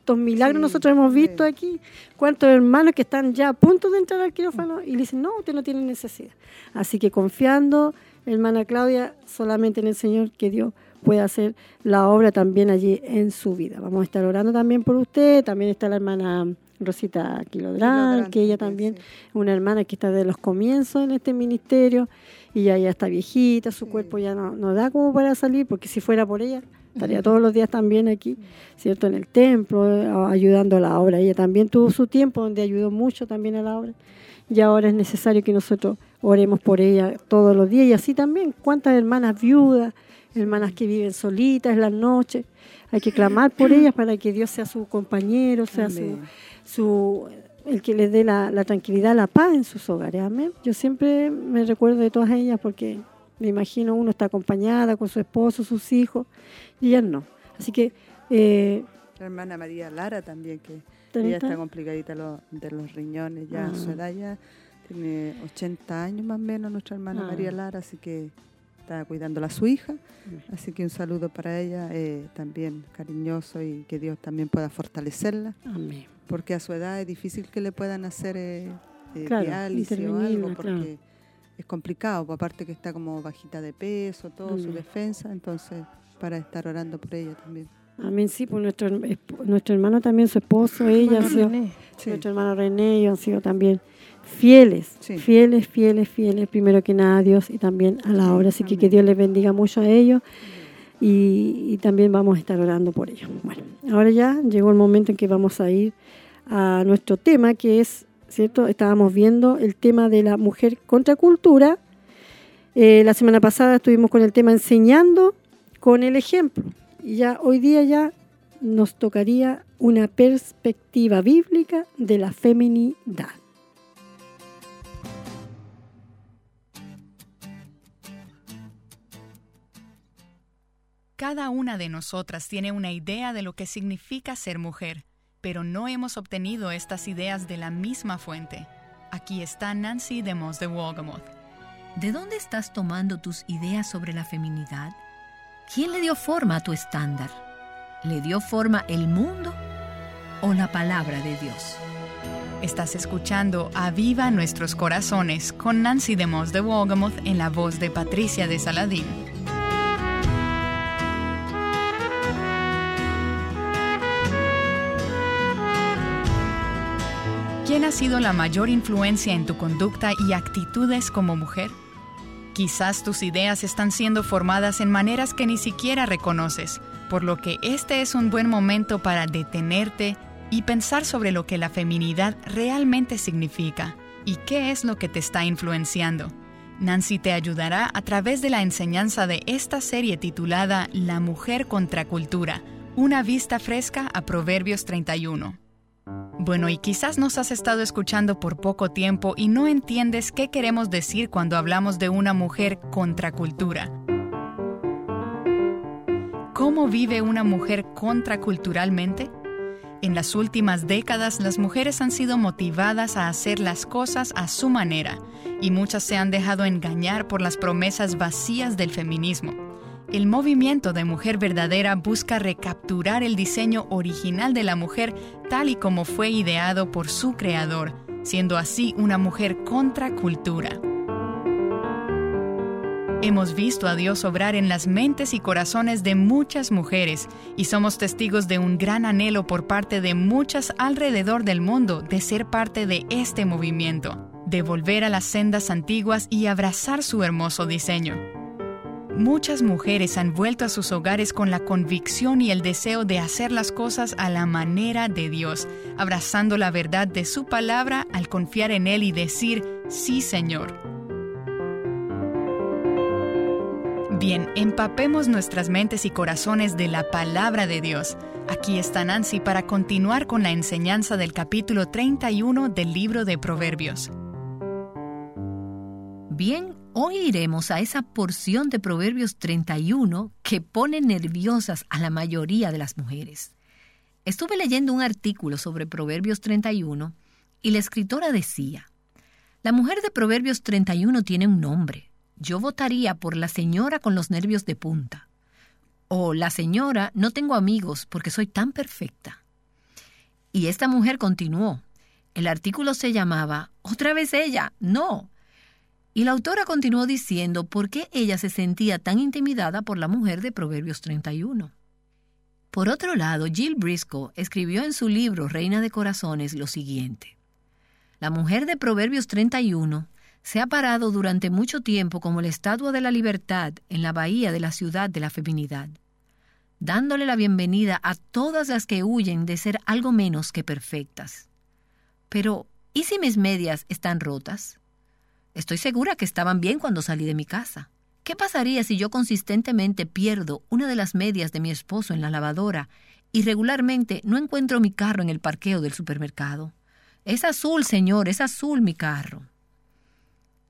¿Cuántos milagros
Sí,
nosotros hemos visto
sí.
aquí? ¿Cuántos hermanos que están ya a punto de entrar al quirófano y le dicen, no, usted no tiene necesidad? Así que confiando, hermana Claudia, solamente en el Señor, que Dios pueda hacer la obra también allí en su vida. Vamos a estar orando también por usted. También está la hermana Rosita Quilodrán, que ella
también,
también, una hermana que está de los comienzos en este ministerio y ya, ya está viejita, su
Sí.
cuerpo ya no, no da como para salir, porque si fuera por ella, estaría todos los días también aquí, ¿cierto? En el templo, eh, ayudando a la obra. Ella también tuvo su tiempo donde ayudó mucho también a la obra. Y ahora es necesario que nosotros oremos por ella todos los días. Y así también, cuántas hermanas viudas, hermanas que viven solitas en las noches. Hay que clamar por *clears throat* ellas para que Dios sea su compañero, sea su, el que les dé la, la tranquilidad, la paz en sus hogares. Amén. Yo siempre me recuerdo de todas ellas porque me imagino uno está acompañada con su esposo, sus hijos, y ellas no. Así que eh,
La hermana María Lara también, que
¿También
ella
está?
complicadita lo- de los riñones, ya
Ah.
su edad ya tiene 80 años más o menos nuestra hermana
Ah.
María Lara, así que está cuidándola a su hija, así que un saludo para ella, eh, también cariñoso y que Dios también pueda fortalecerla,
amén.
porque a su edad es difícil que le puedan hacer eh, eh,
Claro,
diálisis o algo, porque
claro.
Es complicado, pues, aparte que está como bajita de peso, todo su
Mm.
defensa, entonces para estar orando por ella también.
Amén, sí, pues nuestro, nuestro hermano también, su esposo, ella, han
Hermano
sido-
René.
Sí.
nuestro hermano René, ellos han sido también fieles,
Sí.
fieles, fieles, fieles, primero que nada a Dios y también a la obra. Así que que. Dios les bendiga mucho a ellos y, y también vamos a estar orando por ellos. Bueno, ahora ya llegó el momento en que vamos a ir a nuestro tema, que es, ¿cierto? Estábamos viendo el tema de la mujer contracultura. Eh, la semana pasada estuvimos con el tema enseñando con el ejemplo. Y ya hoy día ya nos tocaría una perspectiva bíblica de la feminidad.
Cada una de nosotras tiene una idea de lo que significa ser mujer pero no hemos obtenido estas ideas de la misma fuente. Aquí está Nancy de Moss de Wolgamoth.
¿De dónde estás tomando tus ideas sobre la feminidad? ¿Quién le dio forma a tu estándar? ¿Le dio forma el mundo o la palabra de Dios?
Estás escuchando Aviva Nuestros Corazones con Nancy de Moss de Wolgamoth en la voz de Patricia de Saladín. ¿Quién ha sido la mayor influencia en tu conducta y actitudes como mujer? Quizás tus ideas están siendo formadas en maneras que ni siquiera reconoces, por lo que este es un buen momento para detenerte y pensar sobre lo que la feminidad realmente significa y qué es lo que te está influenciando. Nancy te ayudará a través de la enseñanza de esta serie titulada La mujer contra cultura, una vista fresca a Proverbios 31. Bueno, y quizás nos has estado escuchando por poco tiempo y no entiendes qué queremos decir cuando hablamos de una mujer contracultura. ¿Cómo vive una mujer contraculturalmente? En las últimas décadas las mujeres han sido motivadas a hacer las cosas a su manera y muchas se han dejado engañar por las promesas vacías del feminismo. El movimiento de mujer verdadera busca recapturar el diseño original de la mujer tal y como fue ideado por su creador, siendo así una mujer contracultura. Hemos visto a Dios obrar en las mentes y corazones de muchas mujeres y somos testigos de un gran anhelo por parte de muchas alrededor del mundo de ser parte de este movimiento, de volver a las sendas antiguas y abrazar su hermoso diseño. Muchas mujeres han vuelto a sus hogares con la convicción y el deseo de hacer las cosas a la manera de Dios, abrazando la verdad de su palabra al confiar en Él y decir, sí Señor. Bien, empapemos nuestras mentes y corazones de la palabra de Dios. Aquí está Nancy para continuar con la enseñanza del capítulo 31 del libro de Proverbios.
Bien, hoy iremos a esa porción de Proverbios 31 que pone nerviosas a la mayoría de las mujeres. Estuve leyendo un artículo sobre Proverbios 31 y la escritora decía, la mujer de Proverbios 31 tiene un nombre. Yo votaría por la señora con los nervios de punta. O la señora, no tengo amigos porque soy tan perfecta. Y esta mujer continuó. El artículo se llamaba Otra vez ella. No, y la autora continuó diciendo por qué ella se sentía tan intimidada por la mujer de Proverbios 31. Por otro lado, Jill Briscoe escribió en su libro Reina de Corazones lo siguiente. La mujer de Proverbios 31 se ha parado durante mucho tiempo como la estatua de la libertad en la bahía de la ciudad de la feminidad, dándole la bienvenida a todas las que huyen de ser algo menos que perfectas. Pero, ¿y si mis medias están rotas? Estoy segura que estaban bien cuando salí de mi casa. ¿Qué pasaría si yo consistentemente pierdo una de las medias de mi esposo en la lavadora y regularmente no encuentro mi carro en el parqueo del supermercado? Es azul, señor, es azul mi carro.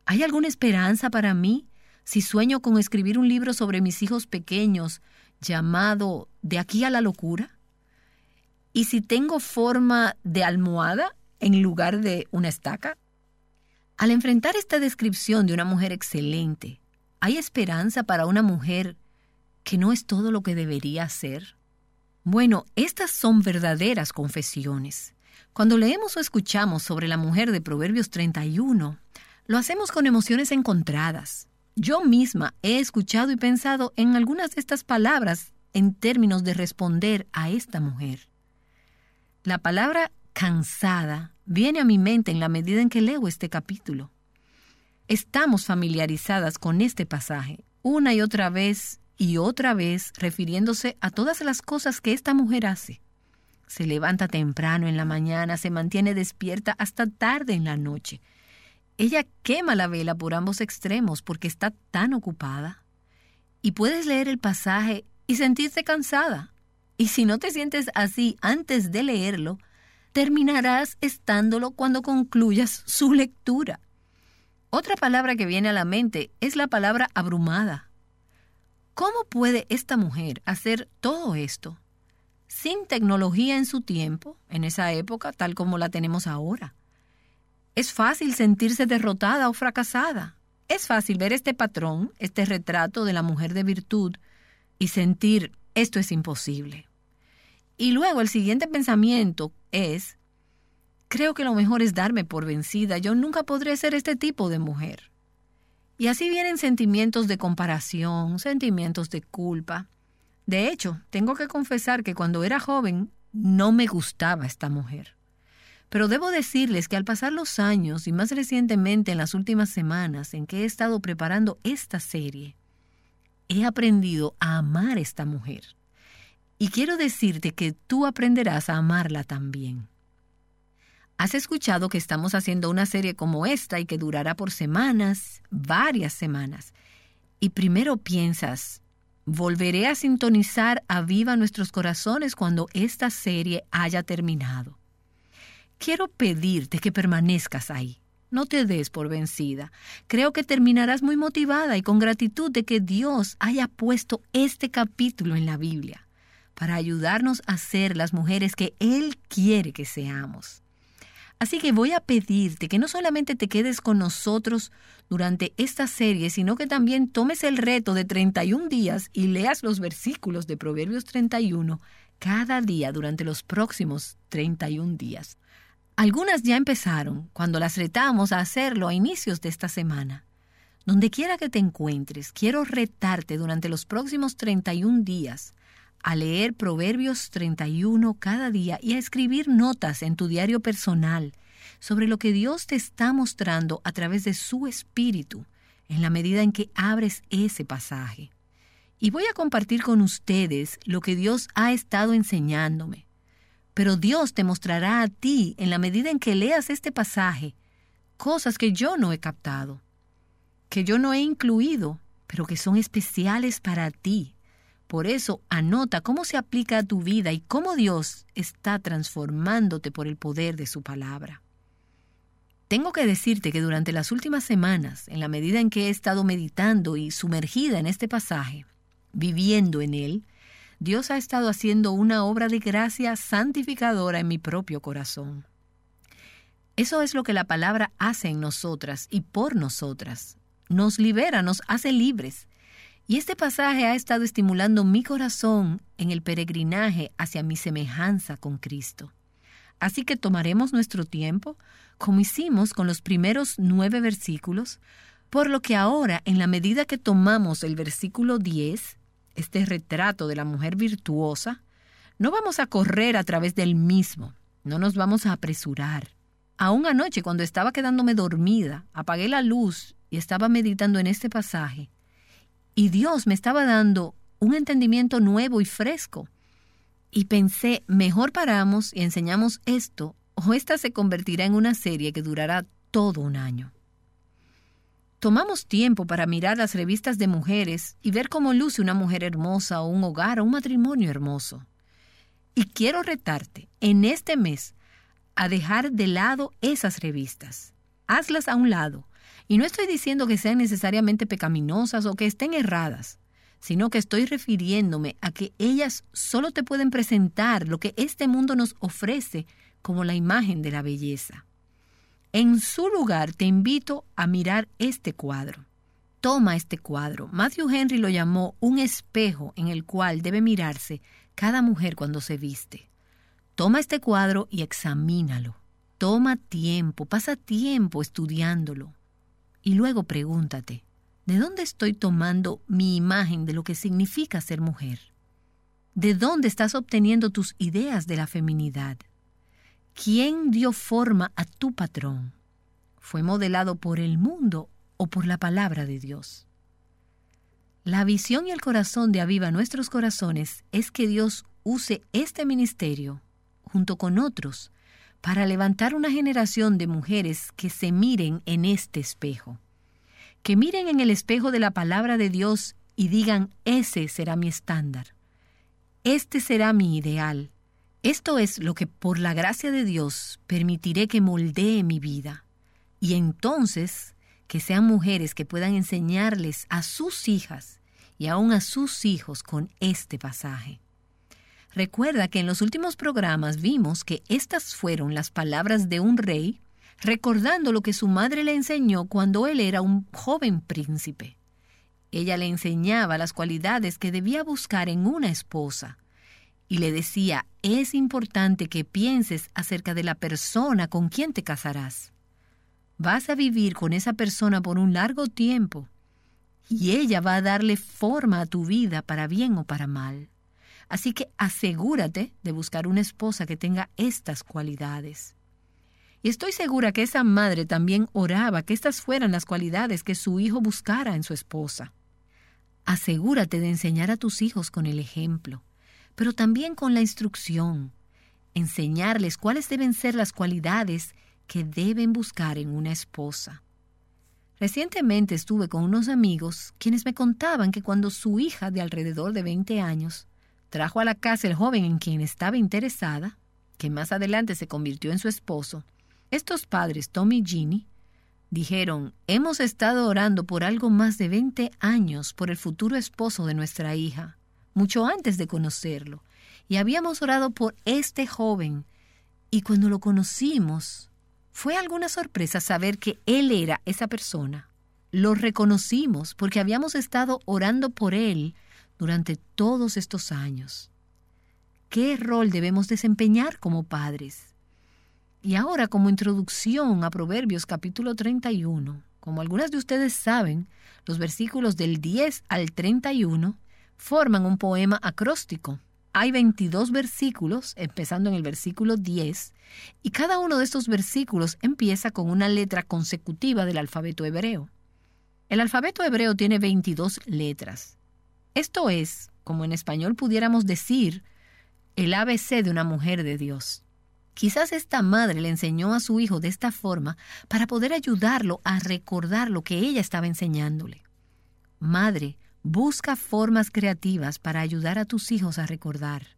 ¿Hay alguna esperanza para mí si sueño con escribir un libro sobre mis hijos pequeños llamado De aquí a la locura? ¿Y si tengo forma de almohada en lugar de una estaca? Al enfrentar esta descripción de una mujer excelente, ¿hay esperanza para una mujer que no es todo lo que debería ser? Bueno, estas son verdaderas confesiones. Cuando leemos o escuchamos sobre la mujer de Proverbios 31, lo hacemos con emociones encontradas. Yo misma he escuchado y pensado en algunas de estas palabras en términos de responder a esta mujer. La palabra cansada viene a mi mente en la medida en que leo este capítulo. Estamos familiarizadas con este pasaje, una y otra vez y otra vez refiriéndose a todas las cosas que esta mujer hace. Se levanta temprano en la mañana, se mantiene despierta hasta tarde en la noche. Ella quema la vela por ambos extremos porque está tan ocupada. Y puedes leer el pasaje y sentirte cansada. Y si no te sientes así antes de leerlo, terminarás estándolo cuando concluyas su lectura. Otra palabra que viene a la mente es la palabra abrumada. ¿Cómo puede esta mujer hacer todo esto sin tecnología en su tiempo, en esa época, tal como la tenemos ahora? Es fácil sentirse derrotada o fracasada. Es fácil ver este patrón, este retrato de la mujer de virtud, y sentir esto es imposible. Y luego el siguiente pensamiento es, creo que lo mejor es darme por vencida, yo nunca podré ser este tipo de mujer. Y así vienen sentimientos de comparación, sentimientos de culpa. De hecho, tengo que confesar que cuando era joven no me gustaba esta mujer. Pero debo decirles que al pasar los años y más recientemente en las últimas semanas en que he estado preparando esta serie, he aprendido a amar esta mujer. Y quiero decirte que tú aprenderás a amarla también. Has escuchado que estamos haciendo una serie como esta y que durará por semanas, varias semanas. Y primero piensas, volveré a sintonizar a viva nuestros corazones cuando esta serie haya terminado. Quiero pedirte que permanezcas ahí. No te des por vencida. Creo que terminarás muy motivada y con gratitud de que Dios haya puesto este capítulo en la Biblia para ayudarnos a ser las mujeres que Él quiere que seamos. Así que voy a pedirte que no solamente te quedes con nosotros durante esta serie, sino que también tomes el reto de 31 días y leas los versículos de Proverbios 31 cada día durante los próximos 31 días. Algunas ya empezaron cuando las retamos a hacerlo a inicios de esta semana. Donde quiera que te encuentres, quiero retarte durante los próximos 31 días a leer Proverbios 31 cada día y a escribir notas en tu diario personal sobre lo que Dios te está mostrando a través de su espíritu en la medida en que abres ese pasaje. Y voy a compartir con ustedes lo que Dios ha estado enseñándome. Pero Dios te mostrará a ti en la medida en que leas este pasaje cosas que yo no he captado, que yo no he incluido, pero que son especiales para ti, por eso anota cómo se aplica a tu vida y cómo Dios está transformándote por el poder de su palabra. Tengo que decirte que durante las últimas semanas, en la medida en que he estado meditando y sumergida en este pasaje, viviendo en él, Dios ha estado haciendo una obra de gracia santificadora en mi propio corazón. Eso es lo que la palabra hace en nosotras y por nosotras. Nos libera, nos hace libres, y este pasaje ha estado estimulando mi corazón en el peregrinaje hacia mi semejanza con Cristo. Así que tomaremos nuestro tiempo, como hicimos con los primeros nueve versículos, por lo que ahora, en la medida que tomamos el versículo 10, este retrato de la mujer virtuosa, no vamos a correr a través del mismo, no nos vamos a apresurar. Aún anoche, cuando estaba quedándome dormida, apagué la luz y estaba meditando en este pasaje, y Dios me estaba dando un entendimiento nuevo y fresco. Y pensé, mejor paramos y enseñamos esto, o esta se convertirá en una serie que durará todo un año. Tomamos tiempo para mirar las revistas de mujeres y ver cómo luce una mujer hermosa o un hogar o un matrimonio hermoso. Y quiero retarte en este mes a dejar de lado esas revistas. Hazlas a un lado y no estoy diciendo que sean necesariamente pecaminosas o que estén erradas, sino que estoy refiriéndome a que ellas solo te pueden presentar lo que este mundo nos ofrece como la imagen de la belleza. En su lugar te invito a mirar este cuadro. Toma este cuadro. Matthew Henry lo llamó un espejo en el cual debe mirarse cada mujer cuando se viste. Toma este cuadro y examínalo. Toma tiempo, pasa tiempo estudiándolo. Y luego pregúntate, ¿de dónde estoy tomando mi imagen de lo que significa ser mujer? ¿De dónde estás obteniendo tus ideas de la feminidad? ¿Quién dio forma a tu patrón? ¿Fue modelado por el mundo o por la palabra de Dios? La visión y el corazón de Aviva Nuestros Corazones es que Dios use este ministerio, junto con otros, para levantar una generación de mujeres que se miren en este espejo, que miren en el espejo de la palabra de Dios y digan, ese será mi estándar, este será mi ideal, esto es lo que por la gracia de Dios permitiré que moldee mi vida, y entonces que sean mujeres que puedan enseñarles a sus hijas y aún a sus hijos con este pasaje. Recuerda que en los últimos programas vimos que estas fueron las palabras de un rey recordando lo que su madre le enseñó cuando él era un joven príncipe. Ella le enseñaba las cualidades que debía buscar en una esposa y le decía, es importante que pienses acerca de la persona con quien te casarás. Vas a vivir con esa persona por un largo tiempo y ella va a darle forma a tu vida para bien o para mal. Así que asegúrate de buscar una esposa que tenga estas cualidades. Y estoy segura que esa madre también oraba que estas fueran las cualidades que su hijo buscara en su esposa. Asegúrate de enseñar a tus hijos con el ejemplo, pero también con la instrucción. Enseñarles cuáles deben ser las cualidades que deben buscar en una esposa. Recientemente estuve con unos amigos quienes me contaban que cuando su hija de alrededor de 20 años trajo a la casa el joven en quien estaba interesada, que más adelante se convirtió en su esposo, estos padres, Tommy y Ginny, dijeron, hemos estado orando por algo más de 20 años por el futuro esposo de nuestra hija, mucho antes de conocerlo, y habíamos orado por este joven, y cuando lo conocimos, fue alguna sorpresa saber que él era esa persona. Lo reconocimos porque habíamos estado orando por él durante todos estos años. ¿Qué rol debemos desempeñar como padres? Y ahora como introducción a Proverbios capítulo 31, como algunas de ustedes saben, los versículos del 10 al 31 forman un poema acróstico. Hay 22 versículos, empezando en el versículo 10, y cada uno de estos versículos empieza con una letra consecutiva del alfabeto hebreo. El alfabeto hebreo tiene 22 letras. Esto es, como en español pudiéramos decir, el ABC de una mujer de Dios. Quizás esta madre le enseñó a su hijo de esta forma para poder ayudarlo a recordar lo que ella estaba enseñándole. Madre, busca formas creativas para ayudar a tus hijos a recordar.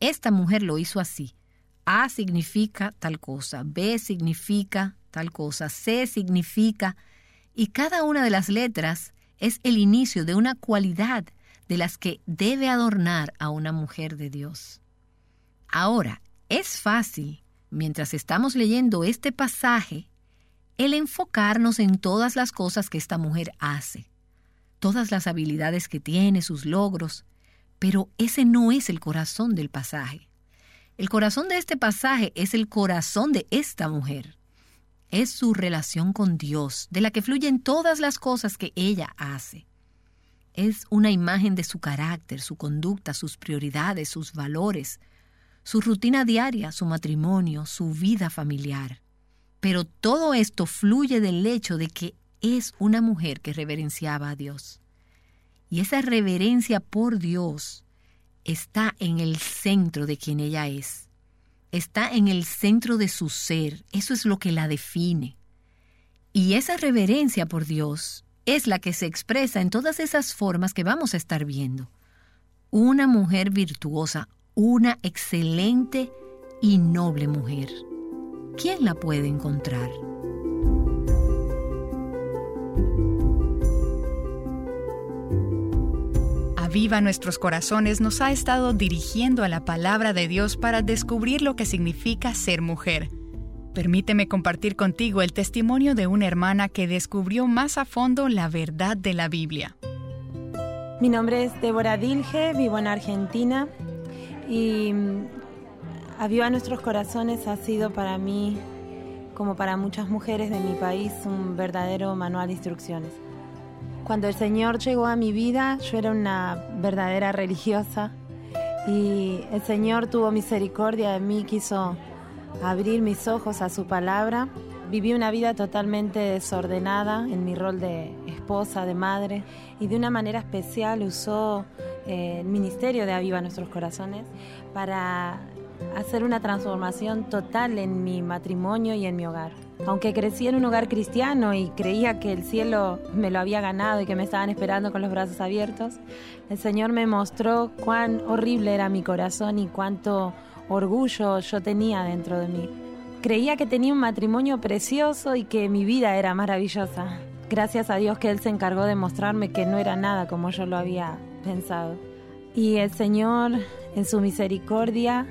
Esta mujer lo hizo así. A significa tal cosa, B significa tal cosa, C significa, y cada una de las letras es el inicio de una cualidad de las que debe adornar a una mujer de Dios. Ahora, es fácil, mientras estamos leyendo este pasaje, el enfocarnos en todas las cosas que esta mujer hace, todas las habilidades que tiene, sus logros, pero ese no es el corazón del pasaje. El corazón de este pasaje es el corazón de esta mujer. Es su relación con Dios, de la que fluyen todas las cosas que ella hace. Es una imagen de su carácter, su conducta, sus prioridades, sus valores, su rutina diaria, su matrimonio, su vida familiar. Pero todo esto fluye del hecho de que es una mujer que reverenciaba a Dios. Y esa reverencia por Dios está en el centro de quien ella es. Está en el centro de su ser. Eso es lo que la define. Y esa reverencia por Dios es la que se expresa en todas esas formas que vamos a estar viendo. Una mujer virtuosa, una excelente y noble mujer. ¿Quién la puede encontrar?
Aviva Nuestros Corazones nos ha estado dirigiendo a la palabra de Dios para descubrir lo que significa ser mujer. Permíteme compartir contigo el testimonio de una hermana que descubrió más a fondo la verdad de la Biblia.
Mi nombre es Débora Dilge, vivo en Argentina y mm, Aviva Nuestros Corazones ha sido para mí, como para muchas mujeres de mi país, un verdadero manual de instrucciones. Cuando el Señor llegó a mi vida, yo era una verdadera religiosa y el Señor tuvo misericordia de mí, quiso abrir mis ojos a su palabra. Viví una vida totalmente desordenada en mi rol de esposa, de madre, y de una manera especial usó eh, el ministerio de Aviva Nuestros Corazones para hacer una transformación total en mi matrimonio y en mi hogar. Aunque crecí en un hogar cristiano y creía que el cielo me lo había ganado y que me estaban esperando con los brazos abiertos, el Señor me mostró cuán horrible era mi corazón y cuánto orgullo yo tenía dentro de mí. Creía que tenía un matrimonio precioso y que mi vida era maravillosa gracias a Dios que Él se encargó de mostrarme que no era nada como yo lo había pensado. Y el Señor, en su misericordia,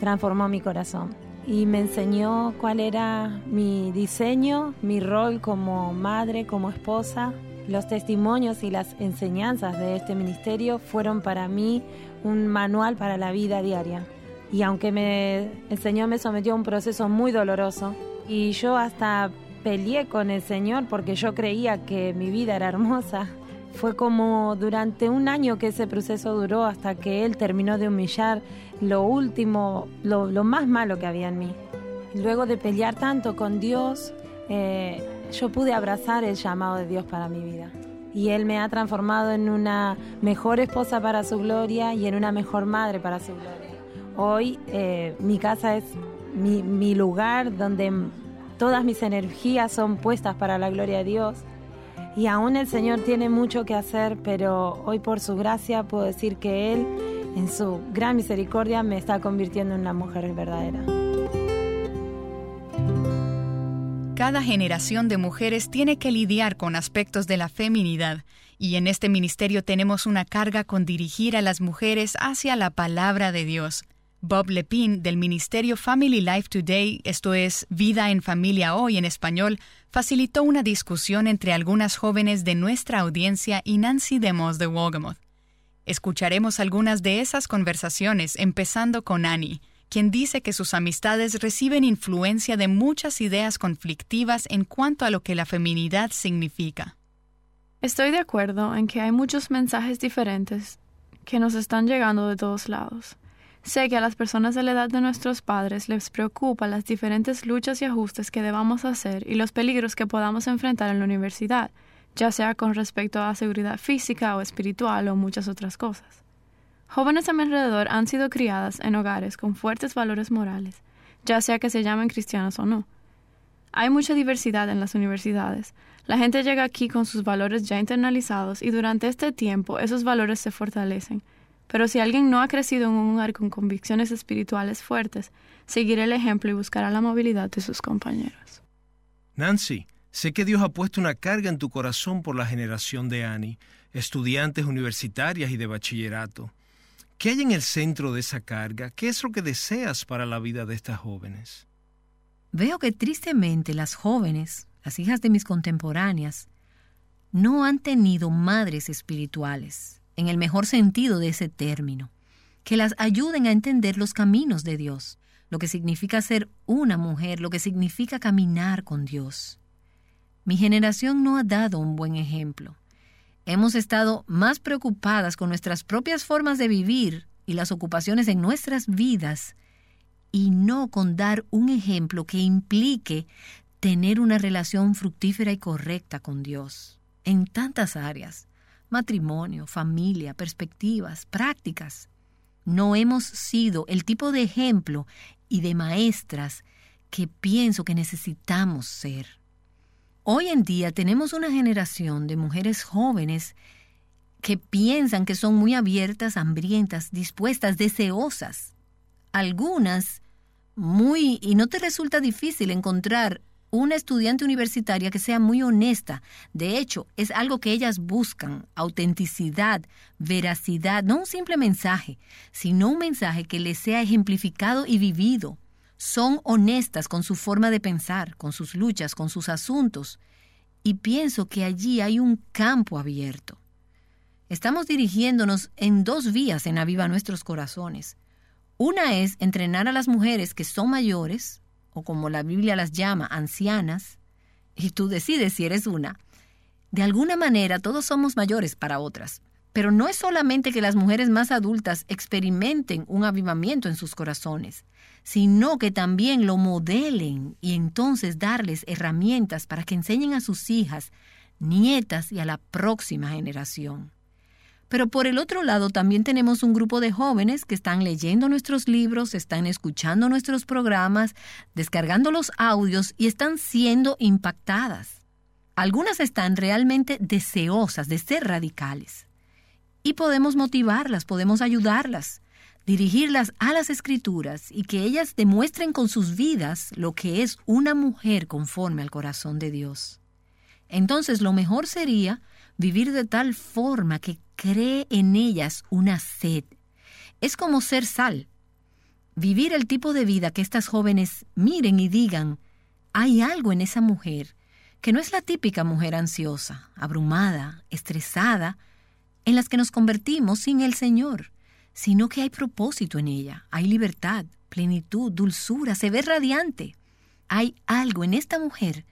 transformó mi corazón y me enseñó cuál era mi diseño, mi rol como madre, como esposa. Los testimonios y las enseñanzas de este ministerio fueron para mí un manual para la vida diaria. Y aunque me, el Señor me sometió a un proceso muy doloroso, y yo hasta peleé con el Señor porque yo creía que mi vida era hermosa, fue como durante un año que ese proceso duró hasta que Él terminó de humillar lo último, lo, más malo que había en mí. Luego de pelear tanto con Dios, eh, yo pude abrazar el llamado de Dios para mi vida. Y Él me ha transformado en una mejor esposa para su gloria y en una mejor madre para su gloria. Hoy eh, mi casa es mi, mi lugar donde todas mis energías son puestas para la gloria de Dios y aún el Señor tiene mucho que hacer, pero hoy por su gracia puedo decir que Él, en su gran misericordia, me está convirtiendo en una mujer verdadera.
Cada generación de mujeres tiene que lidiar con aspectos de la feminidad, y en este ministerio tenemos una carga con dirigir a las mujeres hacia la palabra de Dios. Bob Lepin del Ministerio Family Life Today, esto es Vida en Familia Hoy en español, facilitó una discusión entre algunas jóvenes de nuestra audiencia y Nancy DeMoss de Wolgamoth. Escucharemos algunas de esas conversaciones, empezando con Annie, quien dice que sus amistades reciben influencia de muchas ideas conflictivas en cuanto a lo que la feminidad significa.
Estoy de acuerdo en que hay muchos mensajes diferentes que nos están llegando de todos lados. Sé que a las personas de la edad de nuestros padres les preocupa las diferentes luchas y ajustes que debamos hacer y los peligros que podamos enfrentar en la universidad, ya sea con respecto a seguridad física o espiritual o muchas otras cosas. Jóvenes a mi alrededor han sido criadas en hogares con fuertes valores morales, ya sea que se llamen cristianos o no. Hay mucha diversidad en las universidades. La gente llega aquí con sus valores ya internalizados y durante este tiempo esos valores se fortalecen, pero si alguien no ha crecido en un hogar con convicciones espirituales fuertes, seguirá el ejemplo y buscará la movilidad de sus compañeros.
Nancy, sé que Dios ha puesto una carga en tu corazón por la generación de Annie, estudiantes universitarias y de bachillerato. ¿Qué hay en el centro de esa carga? ¿Qué es lo que deseas para la vida de estas jóvenes?
Veo que tristemente las jóvenes, las hijas de mis contemporáneas, no han tenido madres espirituales en el mejor sentido de ese término, que las ayuden a entender los caminos de Dios, lo que significa ser una mujer, lo que significa caminar con Dios. Mi generación no ha dado un buen ejemplo. Hemos estado más preocupadas con nuestras propias formas de vivir y las ocupaciones en nuestras vidas y no con dar un ejemplo que implique tener una relación fructífera y correcta con Dios en tantas áreas matrimonio, familia, perspectivas, prácticas. No hemos sido el tipo de ejemplo y de maestras que pienso que necesitamos ser. Hoy en día tenemos una generación de mujeres jóvenes que piensan que son muy abiertas, hambrientas, dispuestas, deseosas. Algunas muy... y no te resulta difícil encontrar una estudiante universitaria que sea muy honesta. De hecho, es algo que ellas buscan, autenticidad, veracidad, no un simple mensaje, sino un mensaje que les sea ejemplificado y vivido. Son honestas con su forma de pensar, con sus luchas, con sus asuntos, y pienso que allí hay un campo abierto. Estamos dirigiéndonos en dos vías en Aviva Nuestros Corazones. Una es entrenar a las mujeres que son mayores, o como la Biblia las llama, ancianas, y tú decides si eres una. De alguna manera todos somos mayores para otras, pero no es solamente que las mujeres más adultas experimenten un avivamiento en sus corazones, sino que también lo modelen y entonces darles herramientas para que enseñen a sus hijas, nietas y a la próxima generación. Pero por el otro lado también tenemos un grupo de jóvenes que están leyendo nuestros libros, están escuchando nuestros programas, descargando los audios y están siendo impactadas. Algunas están realmente deseosas de ser radicales. Y podemos motivarlas, podemos ayudarlas, dirigirlas a las escrituras y que ellas demuestren con sus vidas lo que es una mujer conforme al corazón de Dios. Entonces lo mejor sería vivir de tal forma que cree en ellas una sed. Es como ser sal. Vivir el tipo de vida que estas jóvenes miren y digan, hay algo en esa mujer que no es la típica mujer ansiosa, abrumada, estresada, en las que nos convertimos sin el Señor, sino que hay propósito en ella, hay libertad, plenitud, dulzura, se ve radiante. Hay algo en esta mujer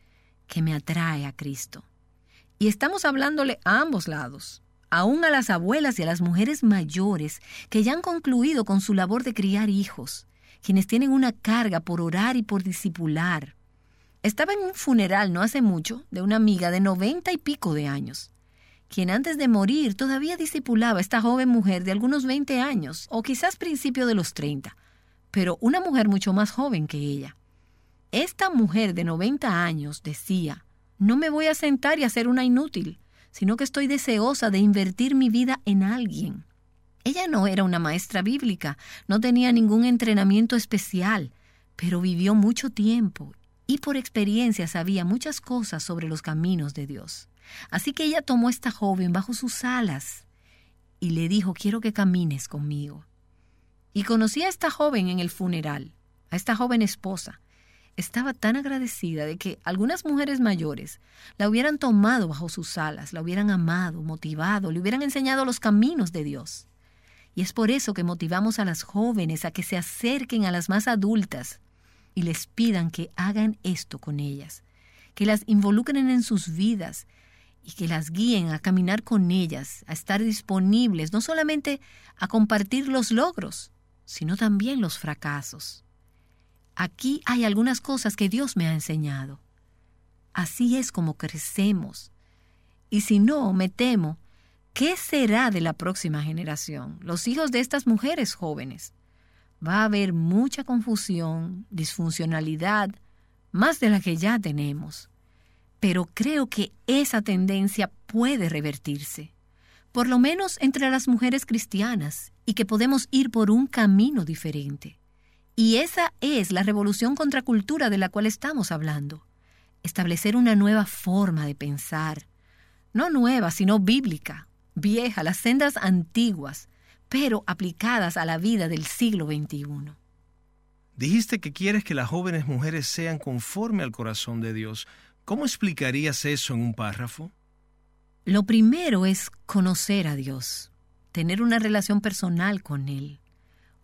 que me atrae a Cristo. Y estamos hablándole a ambos lados, aún a las abuelas y a las mujeres mayores que ya han concluido con su labor de criar hijos, quienes tienen una carga por orar y por discipular. Estaba en un funeral no hace mucho de una amiga de noventa y pico de años, quien antes de morir todavía discipulaba a esta joven mujer de algunos veinte años, o quizás principio de los treinta, pero una mujer mucho más joven que ella. Esta mujer de 90 años decía, no me voy a sentar y hacer una inútil, sino que estoy deseosa de invertir mi vida en alguien. Ella no era una maestra bíblica, no tenía ningún entrenamiento especial, pero vivió mucho tiempo y por experiencia sabía muchas cosas sobre los caminos de Dios. Así que ella tomó a esta joven bajo sus alas y le dijo, quiero que camines conmigo. Y conocí a esta joven en el funeral, a esta joven esposa, estaba tan agradecida de que algunas mujeres mayores la hubieran tomado bajo sus alas, la hubieran amado, motivado, le hubieran enseñado los caminos de Dios. Y es por eso que motivamos a las jóvenes a que se acerquen a las más adultas y les pidan que hagan esto con ellas, que las involucren en sus vidas y que las guíen a caminar con ellas, a estar disponibles no solamente a compartir los logros, sino también los fracasos. Aquí hay algunas cosas que Dios me ha enseñado. Así es como crecemos. Y si no, me temo, ¿qué será de la próxima generación? Los hijos de estas mujeres jóvenes. Va a haber mucha confusión, disfuncionalidad, más de la que ya tenemos. Pero creo que esa tendencia puede revertirse, por lo menos entre las mujeres cristianas, y que podemos ir por un camino diferente. Y esa es la revolución contracultura de la cual estamos hablando. Establecer una nueva forma de pensar. No nueva, sino bíblica, vieja, las sendas antiguas, pero aplicadas a la vida del siglo XXI.
Dijiste que quieres que las jóvenes mujeres sean conforme al corazón de Dios. ¿Cómo explicarías eso en un párrafo?
Lo primero es conocer a Dios, tener una relación personal con Él.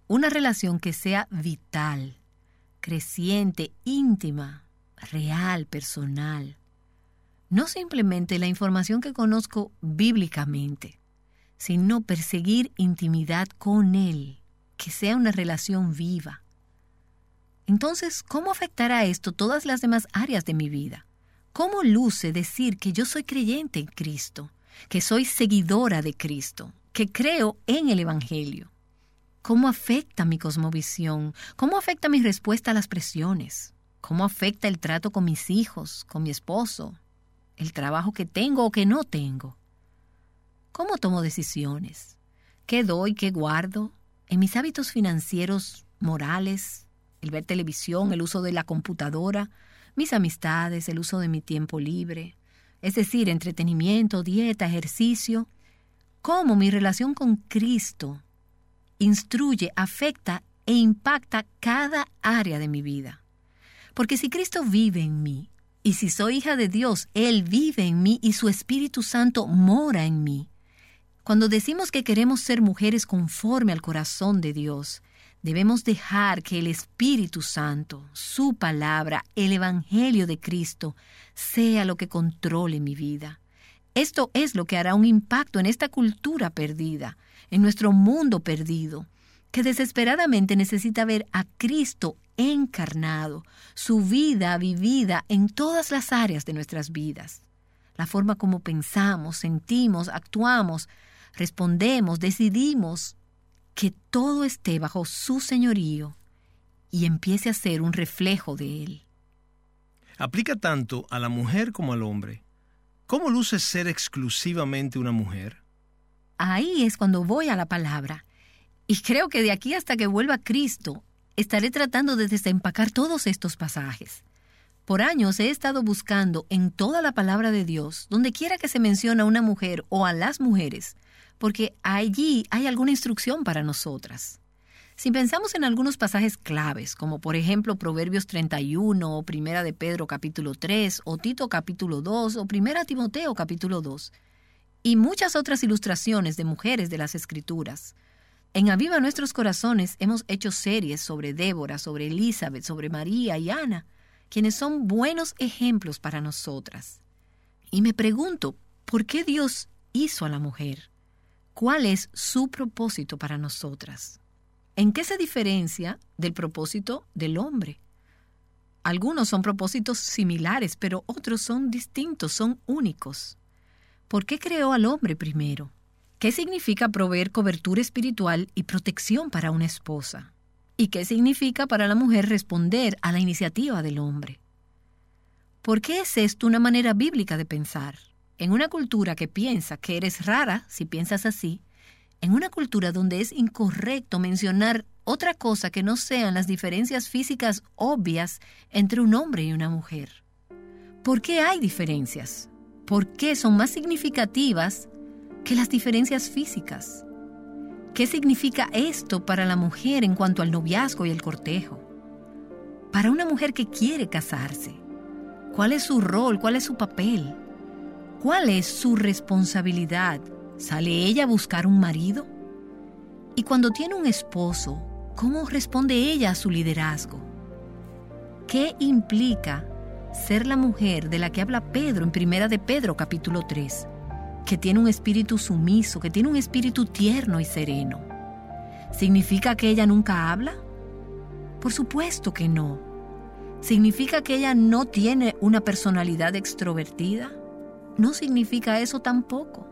Una relación que sea vital, creciente, íntima, real, personal. No simplemente la información que conozco bíblicamente, sino perseguir intimidad con Él, que sea una relación viva. Entonces, ¿cómo afectará esto todas las demás áreas de mi vida? ¿Cómo luce decir que yo soy creyente en Cristo, que soy seguidora de Cristo, que creo en el Evangelio? ¿Cómo afecta mi cosmovisión? ¿Cómo afecta mi respuesta a las presiones? ¿Cómo afecta el trato con mis hijos, con mi esposo? ¿El trabajo que tengo o que no tengo? ¿Cómo tomo decisiones? ¿Qué doy, qué guardo? ¿En mis hábitos financieros, morales? ¿El ver televisión, el uso de la computadora? ¿Mis amistades, el uso de mi tiempo libre? Es decir, entretenimiento, dieta, ejercicio. ¿Cómo mi relación con Cristo instruye, afecta e impacta cada área de mi vida. Porque si Cristo vive en mí, y si soy hija de Dios, Él vive en mí y su Espíritu Santo mora en mí. Cuando decimos que queremos ser mujeres conforme al corazón de Dios, debemos dejar que el Espíritu Santo, su palabra, el Evangelio de Cristo, sea lo que controle mi vida. Esto es lo que hará un impacto en esta cultura perdida, en nuestro mundo perdido, que desesperadamente necesita ver a Cristo encarnado, su vida vivida en todas las áreas de nuestras vidas. La forma como pensamos, sentimos, actuamos, respondemos, decidimos, que todo esté bajo su señorío y empiece a ser un reflejo de Él.
Aplica tanto a la mujer como al hombre. ¿Cómo luce ser exclusivamente una mujer?
ahí es cuando voy a la palabra. Y creo que de aquí hasta que vuelva Cristo, estaré tratando de desempacar todos estos pasajes. Por años he estado buscando en toda la palabra de Dios, donde quiera que se menciona a una mujer o a las mujeres, porque allí hay alguna instrucción para nosotras. Si pensamos en algunos pasajes claves, como por ejemplo Proverbios 31 o Primera de Pedro capítulo 3 o Tito capítulo 2 o Primera Timoteo capítulo 2, y muchas otras ilustraciones de mujeres de las Escrituras, en Aviva Nuestros Corazones hemos hecho series sobre Débora, sobre Elizabeth, sobre María y Ana, quienes son buenos ejemplos para nosotras. Y me pregunto, ¿por qué Dios hizo a la mujer? ¿Cuál es su propósito para nosotras? ¿En qué se diferencia del propósito del hombre? Algunos son propósitos similares, pero otros son distintos, son únicos. ¿Por qué creó al hombre primero? ¿Qué significa proveer cobertura espiritual y protección para una esposa? ¿Y qué significa para la mujer responder a la iniciativa del hombre? ¿Por qué es esto una manera bíblica de pensar? En una cultura que piensa que eres rara si piensas así, en una cultura donde es incorrecto mencionar otra cosa que no sean las diferencias físicas obvias entre un hombre y una mujer. ¿Por qué hay diferencias? ¿Por qué son más significativas que las diferencias físicas. ¿Qué significa esto para la mujer en cuanto al noviazgo y el cortejo? Para una mujer que quiere casarse, ¿cuál es su rol? ¿Cuál es su papel? ¿Cuál es su responsabilidad? ¿Sale ella a buscar un marido? Y cuando tiene un esposo, ¿cómo responde ella a su liderazgo? ¿Qué implica ser la mujer de la que habla Pedro en Primera de Pedro capítulo 3? que tiene un espíritu sumiso, que tiene un espíritu tierno y sereno. ¿Significa que ella nunca habla? Por supuesto que no. ¿Significa que ella no tiene una personalidad extrovertida? No significa eso tampoco.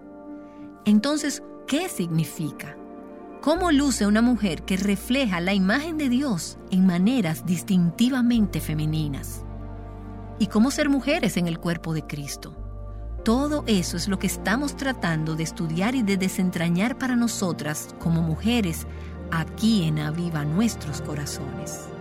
Entonces, ¿qué significa? ¿Cómo luce una mujer que refleja la imagen de Dios en maneras distintivamente femeninas? ¿Y cómo ser mujeres en el cuerpo de Cristo? Todo eso es lo que estamos tratando de estudiar y de desentrañar para nosotras como mujeres aquí en Aviva Nuestros Corazones.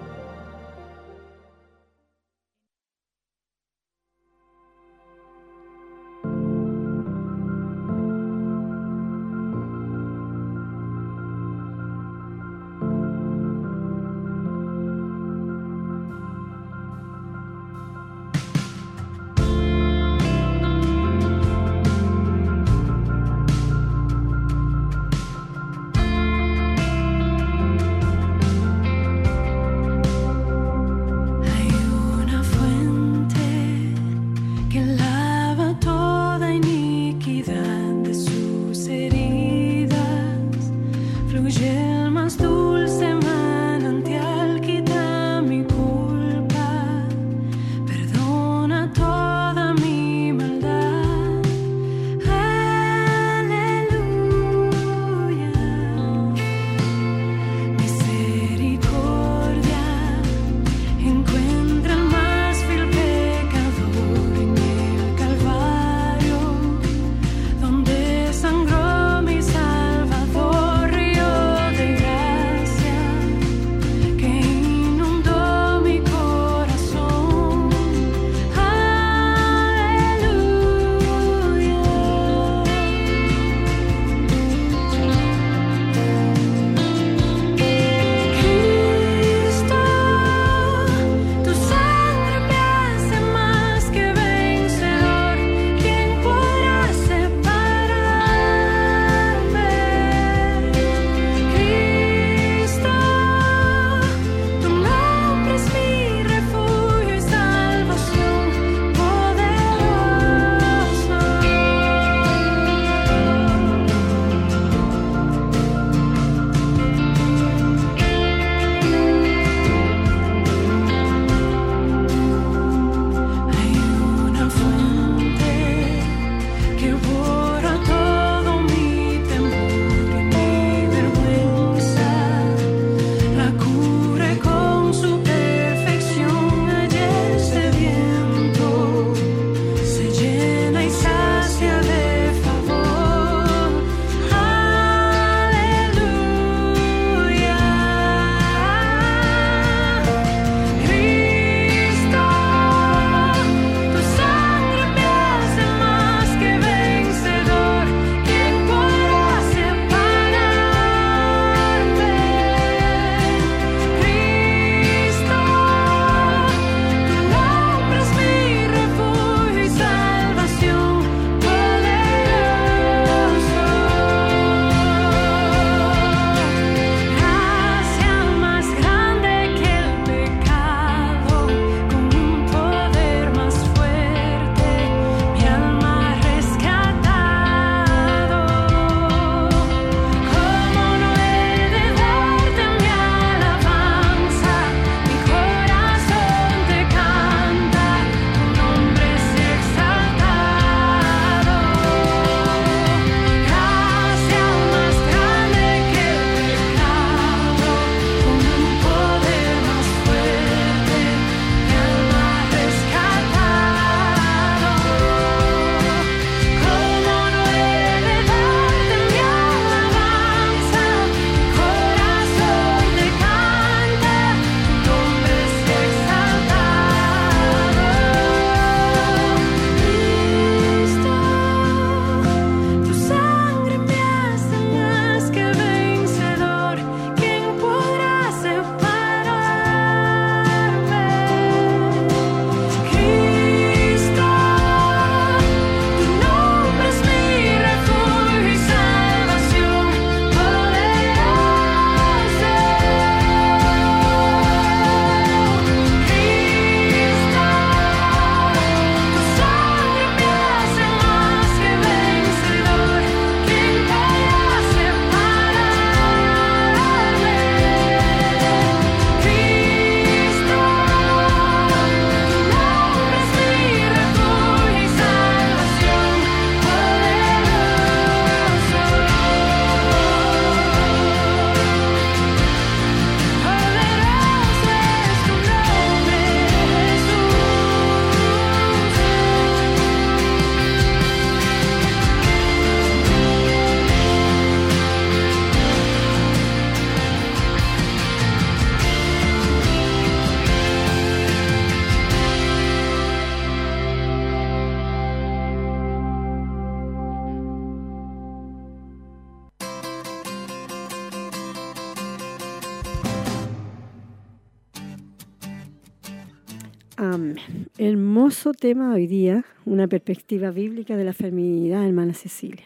Hermoso tema hoy día, una perspectiva bíblica de la feminidad, hermana Cecilia.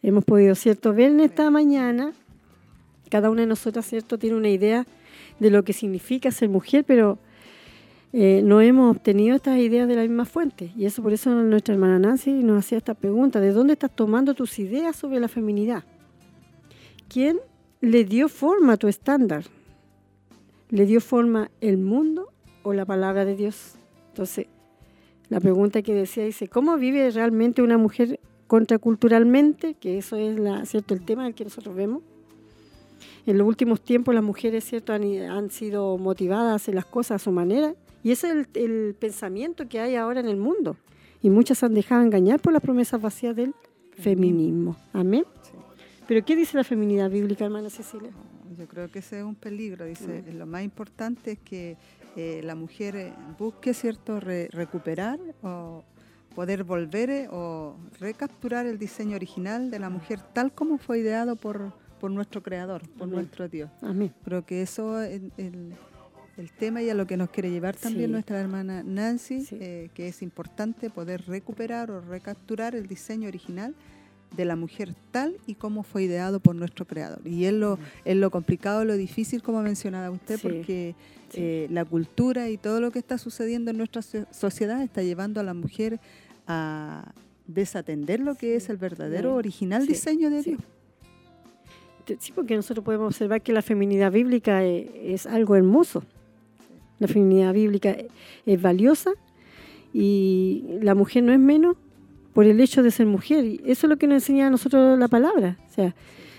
Hemos podido, ¿cierto?, ver en esta mañana, cada una de nosotras, ¿cierto?, tiene una idea de lo que significa ser mujer, pero eh, no hemos obtenido estas ideas de la misma fuente. Y eso por eso nuestra hermana Nancy nos hacía esta pregunta, ¿de dónde estás tomando tus ideas sobre la feminidad? ¿Quién le dio forma a tu estándar? ¿Le dio forma el mundo o la palabra de Dios? Entonces, la pregunta que decía dice, ¿cómo vive realmente una mujer contraculturalmente? Que eso es la, cierto el tema del que nosotros vemos. En los últimos tiempos las mujeres cierto han, han sido motivadas a hacer las cosas a su manera y ese es el, pensamiento que hay ahora en el mundo. Y muchas han dejado engañar por las promesas vacías del feminismo. Amén. Pero ¿qué dice la feminidad bíblica, hermana Cecilia?
Yo creo que ese es un peligro. Dice, lo más importante es que eh, la mujer eh, busque, ¿cierto?, recuperar o poder volver eh, o recapturar el diseño original de la mujer tal como fue ideado por, por nuestro creador, por nuestro Dios.
Amén.
Creo que eso es el, el tema y a lo que nos quiere llevar también nuestra hermana Nancy, eh, que es importante poder recuperar o recapturar el diseño original de la mujer tal y como fue ideado por nuestro creador. Y es lo, es lo complicado, lo difícil, como mencionaba usted, porque eh, la cultura y todo lo que está sucediendo en nuestra sociedad está llevando a la mujer a desatender lo que es el verdadero original diseño de Dios.
Sí, porque nosotros podemos observar que la feminidad bíblica eh, es algo hermoso. La feminidad bíblica es valiosa y la mujer no es menos por el hecho de ser mujer. Y eso es lo que nos enseña a nosotros la palabra. O sea,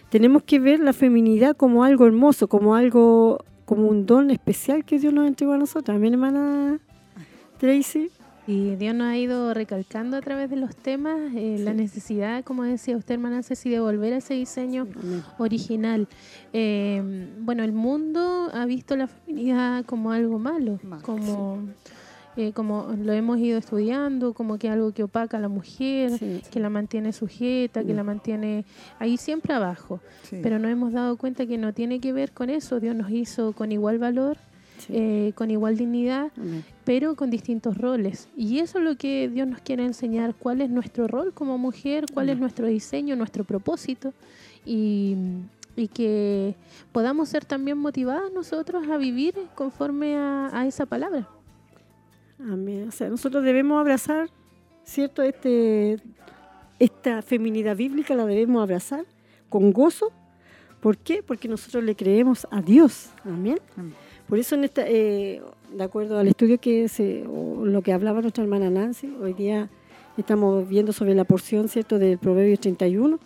tenemos que ver la feminidad como algo hermoso, como algo, como un don especial que Dios nos entregó a nosotros. Mi hermana Tracy.
Y Dios nos ha ido recalcando a través de los temas eh, la necesidad, como decía usted, hermana Ceci, de volver a ese diseño original. Eh, bueno, el mundo ha visto la feminidad como algo malo, como... Eh, como lo hemos ido estudiando, como que algo que opaca a la mujer, que la mantiene sujeta, que la mantiene ahí siempre abajo. Pero nos hemos dado cuenta que no tiene que ver con eso. Dios nos hizo con igual valor eh, con igual dignidad, pero con distintos roles. Y eso es lo que Dios nos quiere enseñar, cuál es nuestro rol como mujer, cuál es nuestro diseño, nuestro propósito, y, que podamos ser también motivadas nosotros a vivir conforme a, esa palabra.
Amén. O sea, nosotros debemos abrazar, ¿cierto? Este, esta feminidad bíblica la debemos abrazar con gozo. ¿Por qué? Porque nosotros le creemos a Dios. Amén. Por eso, en esta, eh, de acuerdo al estudio que se, o lo que hablaba nuestra hermana Nancy, hoy día estamos viendo sobre la porción cierto del Proverbio 31,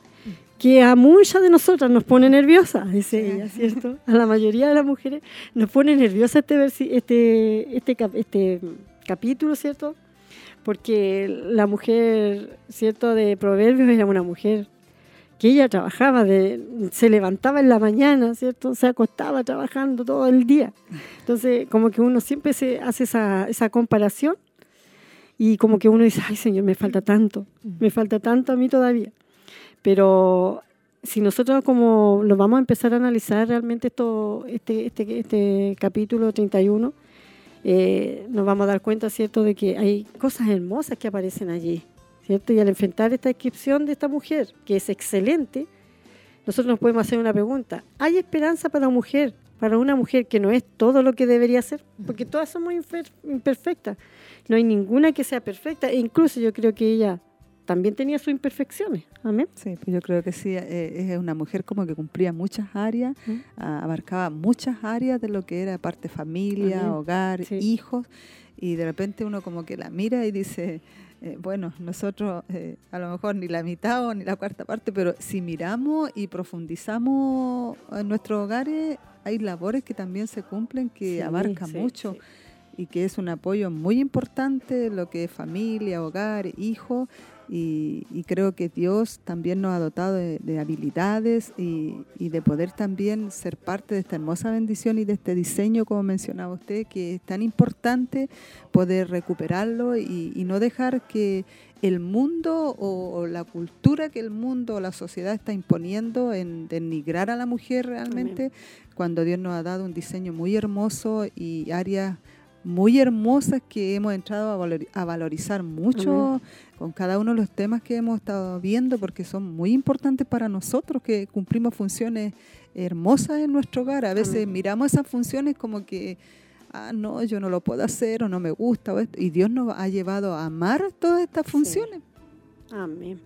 que a muchas de nosotras nos pone nerviosas, dice ella, ¿cierto? A la mayoría de las mujeres nos pone nerviosa este, este, este, este capítulo, ¿cierto? Porque la mujer, ¿cierto? De Proverbios era una mujer que ella trabajaba, de, se levantaba en la mañana, ¿cierto? Se acostaba trabajando todo el día. Entonces, como que uno siempre se hace esa, comparación y como que uno dice, ay Señor, me falta tanto, me falta tanto a mí todavía. Pero si nosotros como lo vamos a empezar a analizar realmente esto, este, este, este capítulo 31, eh, nos vamos a dar cuenta, ¿cierto?, de que hay cosas hermosas que aparecen allí. Y al enfrentar esta descripción de esta mujer, que es excelente, nosotros nos podemos hacer una pregunta. ¿Hay esperanza para una mujer, para una mujer que no es todo lo que debería ser? Porque todas somos imperfectas. No hay ninguna que sea perfecta. E incluso yo creo que ella también tenía sus imperfecciones. Amén.
Sí, pues yo creo que sí, eh, es una mujer como que cumplía muchas áreas, abarcaba muchas áreas de lo que era parte familia, hogar, hijos, y de repente uno como que la mira y dice, eh, bueno, nosotros eh, a lo mejor ni la mitad o ni la cuarta parte, pero si miramos y profundizamos en nuestros hogares, hay labores que también se cumplen que abarcan mucho y que es un apoyo muy importante lo que es familia, hogar, hijos y, creo que Dios también nos ha dotado de, habilidades y, de poder también ser parte de esta hermosa bendición y de este diseño, como mencionaba usted, que es tan importante poder recuperarlo y, no dejar que el mundo o, la cultura que el mundo o la sociedad está imponiendo en denigrar a la mujer realmente, cuando Dios nos ha dado un diseño muy hermoso y áreas muy hermosas que hemos entrado a, valor- a valorizar mucho con cada uno de los temas que hemos estado viendo porque son muy importantes para nosotros que cumplimos funciones hermosas en nuestro hogar. A veces miramos esas funciones como que, ah, no, yo no lo puedo hacer o no me gusta. o esto, y Dios nos ha llevado a amar todas estas funciones.
Amén.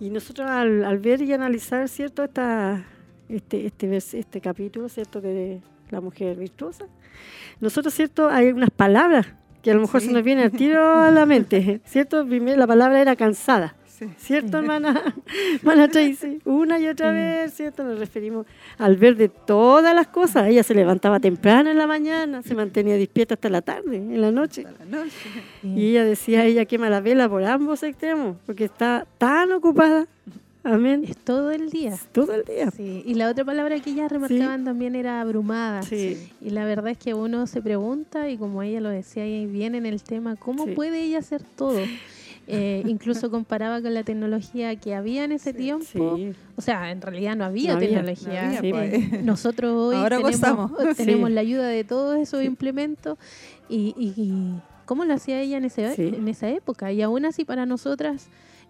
Y nosotros al, al ver y analizar, ¿cierto? Esta, este, este, este capítulo, ¿cierto? De la mujer virtuosa, nosotros, ¿cierto? Hay unas palabras que a lo mejor
Sí.
se nos viene al tiro a la mente, *laughs* ¿cierto? Primero la palabra era cansada.
Sí.
¿Cierto, hermana? *laughs* hermana Tracy? Una y otra vez, ¿cierto? Nos referimos al ver de todas las cosas. Ella se levantaba temprano en la mañana, se mantenía despierta hasta la tarde, en la noche.
Hasta la noche.
Y ella decía, ella quema la vela por ambos extremos, porque está tan ocupada. Amén.
Es todo el día.
Todo el día.
Sí, y la otra palabra que ellas remarcaban también era abrumada.
Sí.
Y la verdad es que uno se pregunta, y como ella lo decía ahí bien en el tema, ¿cómo puede ella hacer todo? *laughs* Eh, incluso comparaba con la tecnología que había en ese tiempo.
Sí.
O sea, en realidad no había
No había,
tecnología.
no había,
Sí,
pues.
Nosotros hoy
Ahora
tenemos,
gozamos. *laughs*
tenemos
Sí.
la ayuda de todos esos implementos. Y, y- y cómo lo hacía ella en, ese, en esa época. Y aún así para nosotras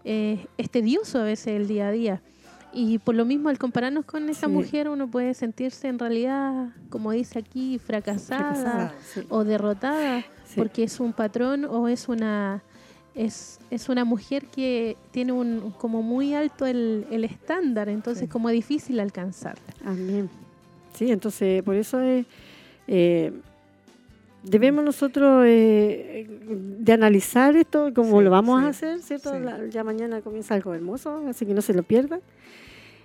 eh, es tedioso a veces el día a día. Y por lo mismo, al compararnos con esa
Sí.
mujer, uno puede sentirse en realidad, como dice aquí, fracasada,
Fracasada, sí.
o derrotada,
Sí.
porque es un patrón o es una es, es una mujer que tiene un como muy alto el, el estándar, entonces como difícil alcanzarla.
Amén. Sí, entonces por eso es, eh, debemos nosotros eh, de analizar esto como
Sí,
lo vamos a hacer, ¿cierto?
sí.
La- ya mañana comienza algo hermoso, así que no se lo pierdan.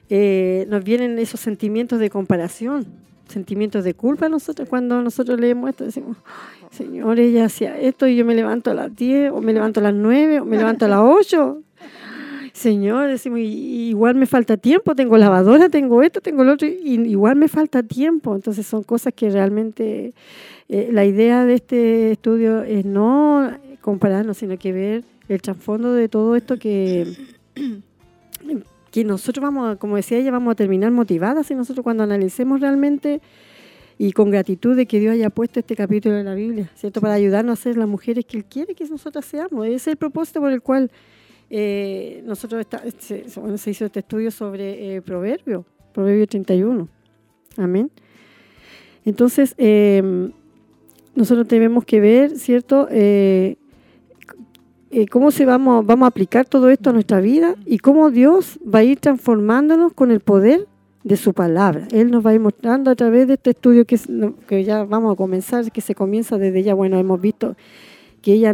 Eh, nos vienen esos sentimientos de comparación, sentimientos de culpa nosotros cuando nosotros leemos esto, decimos, "Ay, Señor, ella hacía esto y yo me levanto a las 10, o me levanto a las 9, o me levanto a las 8. Señor, decimos, "y- y igual me falta tiempo, tengo lavadora, tengo esto, tengo lo otro, y igual me falta tiempo. Entonces son cosas que realmente eh, la idea de este estudio es no compararnos, sino que ver el trasfondo de todo esto que, que nosotros vamos, a- como decía ella, vamos a terminar motivadas y nosotros cuando analicemos realmente y con gratitud de que Dios haya puesto este capítulo de la Biblia, ¿cierto? Para ayudarnos a ser las mujeres que Él quiere que nosotras seamos. Ese es el propósito por el cual eh, nosotros se, hizo este estudio sobre eh, Proverbio, Proverbio 31. Amén. Entonces, eh, nosotros tenemos que ver, ¿cierto? Eh, eh, cómo se vamos, vamos a aplicar todo esto a nuestra vida y cómo Dios va a ir transformándonos con el poder de su palabra. Él nos va a ir mostrando a través de este estudio que, que ya vamos a comenzar, que se comienza desde ya, bueno, hemos visto que ella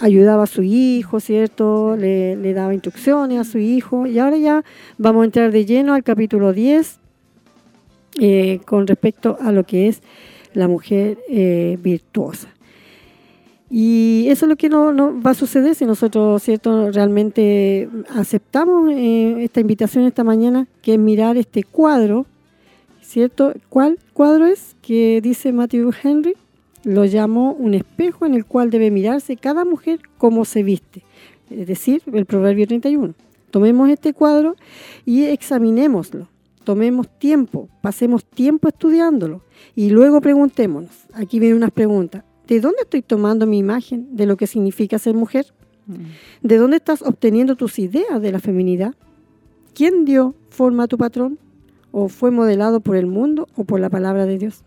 ayudaba a su hijo, ¿cierto? Le, daba instrucciones a su hijo y ahora ya vamos a entrar de lleno al capítulo 10 eh, con respecto a lo que es la mujer eh, virtuosa. Y eso es lo que no, no va a suceder si nosotros, ¿cierto?, realmente aceptamos eh, esta invitación esta mañana, que es mirar este cuadro, ¿cierto? ¿Cuál cuadro es? Que dice Matthew Henry, lo llamó un espejo en el cual debe mirarse cada mujer como se viste, es decir, el Proverbio 31. Tomemos este cuadro y examinémoslo, tomemos tiempo, pasemos tiempo estudiándolo y luego preguntémonos, aquí vienen unas preguntas, ¿de dónde estoy tomando mi imagen de lo que significa ser mujer? ¿De dónde estás obteniendo tus ideas de la feminidad? ¿Quién dio forma a tu patrón? ¿O fue modelado por el mundo o por la palabra de Dios?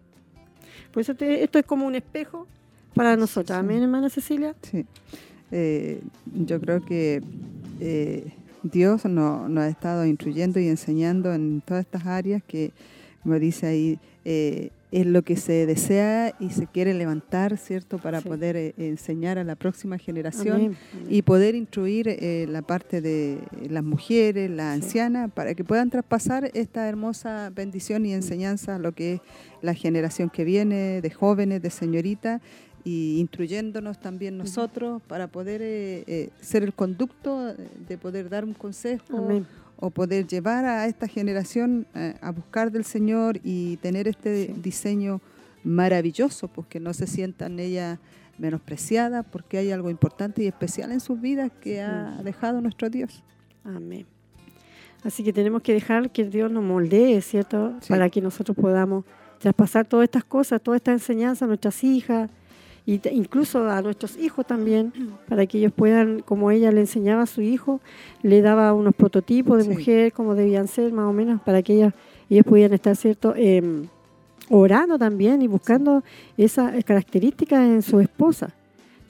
Por eso te- esto es como un espejo para nosotras. Amén, hermana Cecilia.
Sí. Eh, yo creo que eh, Dios no- nos ha estado instruyendo y enseñando en todas estas áreas que, como dice ahí, eh, es lo que se desea y se quiere levantar, ¿cierto?, para
Sí.
poder eh, enseñar a la próxima generación
Amén.
y poder instruir eh, la parte de las mujeres, las
Sí.
ancianas, para que puedan traspasar esta hermosa bendición y enseñanza a lo que es la generación que viene, de jóvenes, de señoritas, y instruyéndonos también nosotros para poder eh, eh, ser el conducto de poder dar un consejo
Amén.
O poder llevar a esta generación eh, a buscar del Señor y tener este
Sí.
diseño maravilloso, pues que no se sientan ellas menospreciadas porque hay algo importante y especial en sus vidas que ha dejado nuestro Dios.
Amén. Así que tenemos que dejar que Dios nos moldee, ¿cierto?
Sí.
Para que nosotros podamos traspasar todas estas cosas, toda esta enseñanza a nuestras hijas y incluso a nuestros hijos también, para que ellos puedan, como ella le enseñaba a su hijo, le daba unos prototipos de mujer, como debían ser más o menos, para que ellas, ellos pudieran estar, ¿cierto? Em, orando también y buscando esas características en su esposa.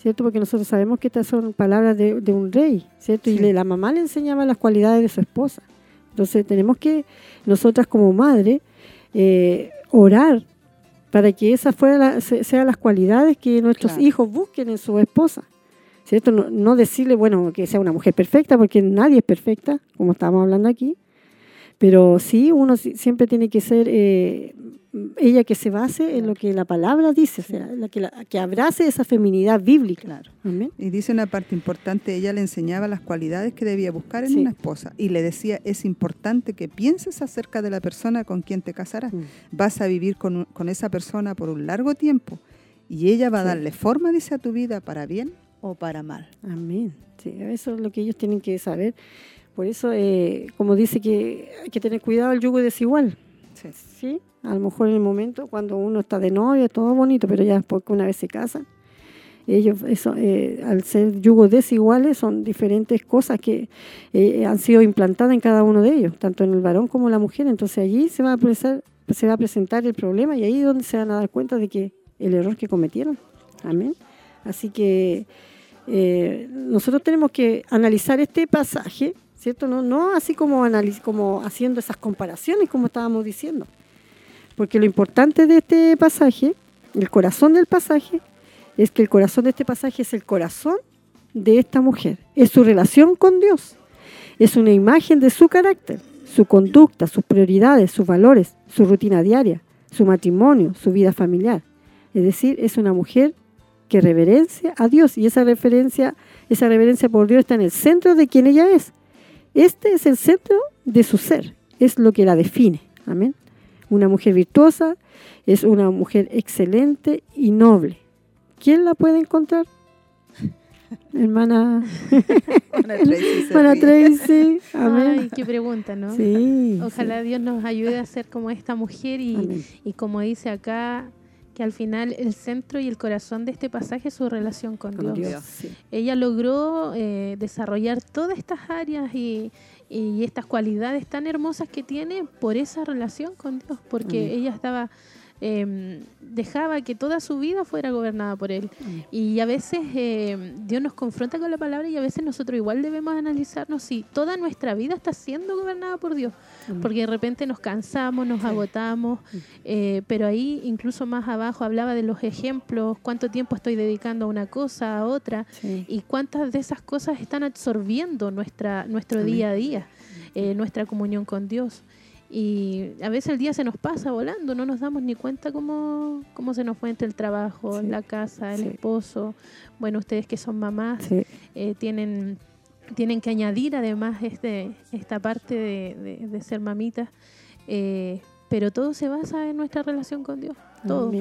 ¿cierto? Porque nosotros sabemos que estas son palabras de, un rey, ¿cierto? Y la mamá le enseñaba las cualidades de su esposa. Entonces tenemos que, nosotras como madre, eh, orar para que esas fuera sean las cualidades que nuestros hijos busquen en su esposa. ¿Cierto? No, decirle, bueno, que sea una mujer perfecta, porque nadie es perfecta, como estábamos hablando aquí, pero sí, uno siempre tiene que ser eh, ella que se base en lo que la palabra dice, o sea, la que, que abrace esa feminidad bíblica.
Claro. Y dice una parte importante, ella le enseñaba las cualidades que debía buscar en una esposa y le decía, es importante que pienses acerca de la persona con quien te casarás. Mm. Vas a vivir con, con, esa persona por un largo tiempo y ella va a darle forma, dice, a tu vida para bien o para mal.
Amén. Sí, eso es lo que ellos tienen que saber. Por eso, eh, como dice que hay que tener cuidado el yugo desigual. Sí. ¿Sí? A lo mejor en el momento cuando uno está de novia, todo bonito, pero ya después que una vez se casan, ellos, eso, eh, al ser yugos desiguales, son diferentes cosas que eh, han sido implantadas en cada uno de ellos, tanto en el varón como en la mujer. Entonces allí se va a presentar, se va a presentar el problema y ahí es donde se van a dar cuenta de que el error que cometieron. Amén. Así que eh, nosotros tenemos que analizar este pasaje, ¿cierto? No, no así como, como haciendo esas comparaciones como estábamos diciendo, porque lo importante de este pasaje, el corazón del pasaje, es que el corazón de este pasaje es el corazón de esta mujer, es su relación con Dios, es una imagen de su carácter, su conducta, sus prioridades, sus valores, su rutina diaria, su matrimonio, su vida familiar. Es decir, es una mujer que reverencia a Dios y esa referencia, esa reverencia por Dios está en el centro de quien ella es. Este es el centro de su ser, es lo que la define. Amén. Una mujer virtuosa es una mujer excelente y noble. ¿Quién la puede encontrar? *laughs* Hermana,
Hermana *laughs* Tracy. Amén. Ay, qué pregunta, ¿no? Sí, Ojalá Dios nos ayude a ser como esta mujer y, y, como dice acá, que al final el centro y el corazón de este pasaje es su relación con, Dios. Ella logró eh, desarrollar todas estas áreas y, y estas cualidades tan hermosas que tiene por esa relación con Dios, porque ella estaba eh, dejaba que toda su vida fuera gobernada por Él. Y a veces eh, Dios nos confronta con la palabra y a veces nosotros igual debemos analizarnos si toda nuestra vida está siendo gobernada por Dios. Porque de repente nos cansamos, nos agotamos, eh, pero ahí incluso más abajo hablaba de los ejemplos, cuánto tiempo estoy dedicando a una cosa, a otra, y cuántas de esas cosas están absorbiendo nuestra, nuestro día a día, eh, nuestra comunión con Dios. Y a veces el día se nos pasa volando, no nos damos ni cuenta cómo, cómo se nos fue entre el trabajo, la casa, el esposo. Bueno, ustedes que son mamás eh, tienen, tienen que añadir además este, esta parte de, ser mamitas. Eh, pero todo se basa en nuestra relación con Dios, todo.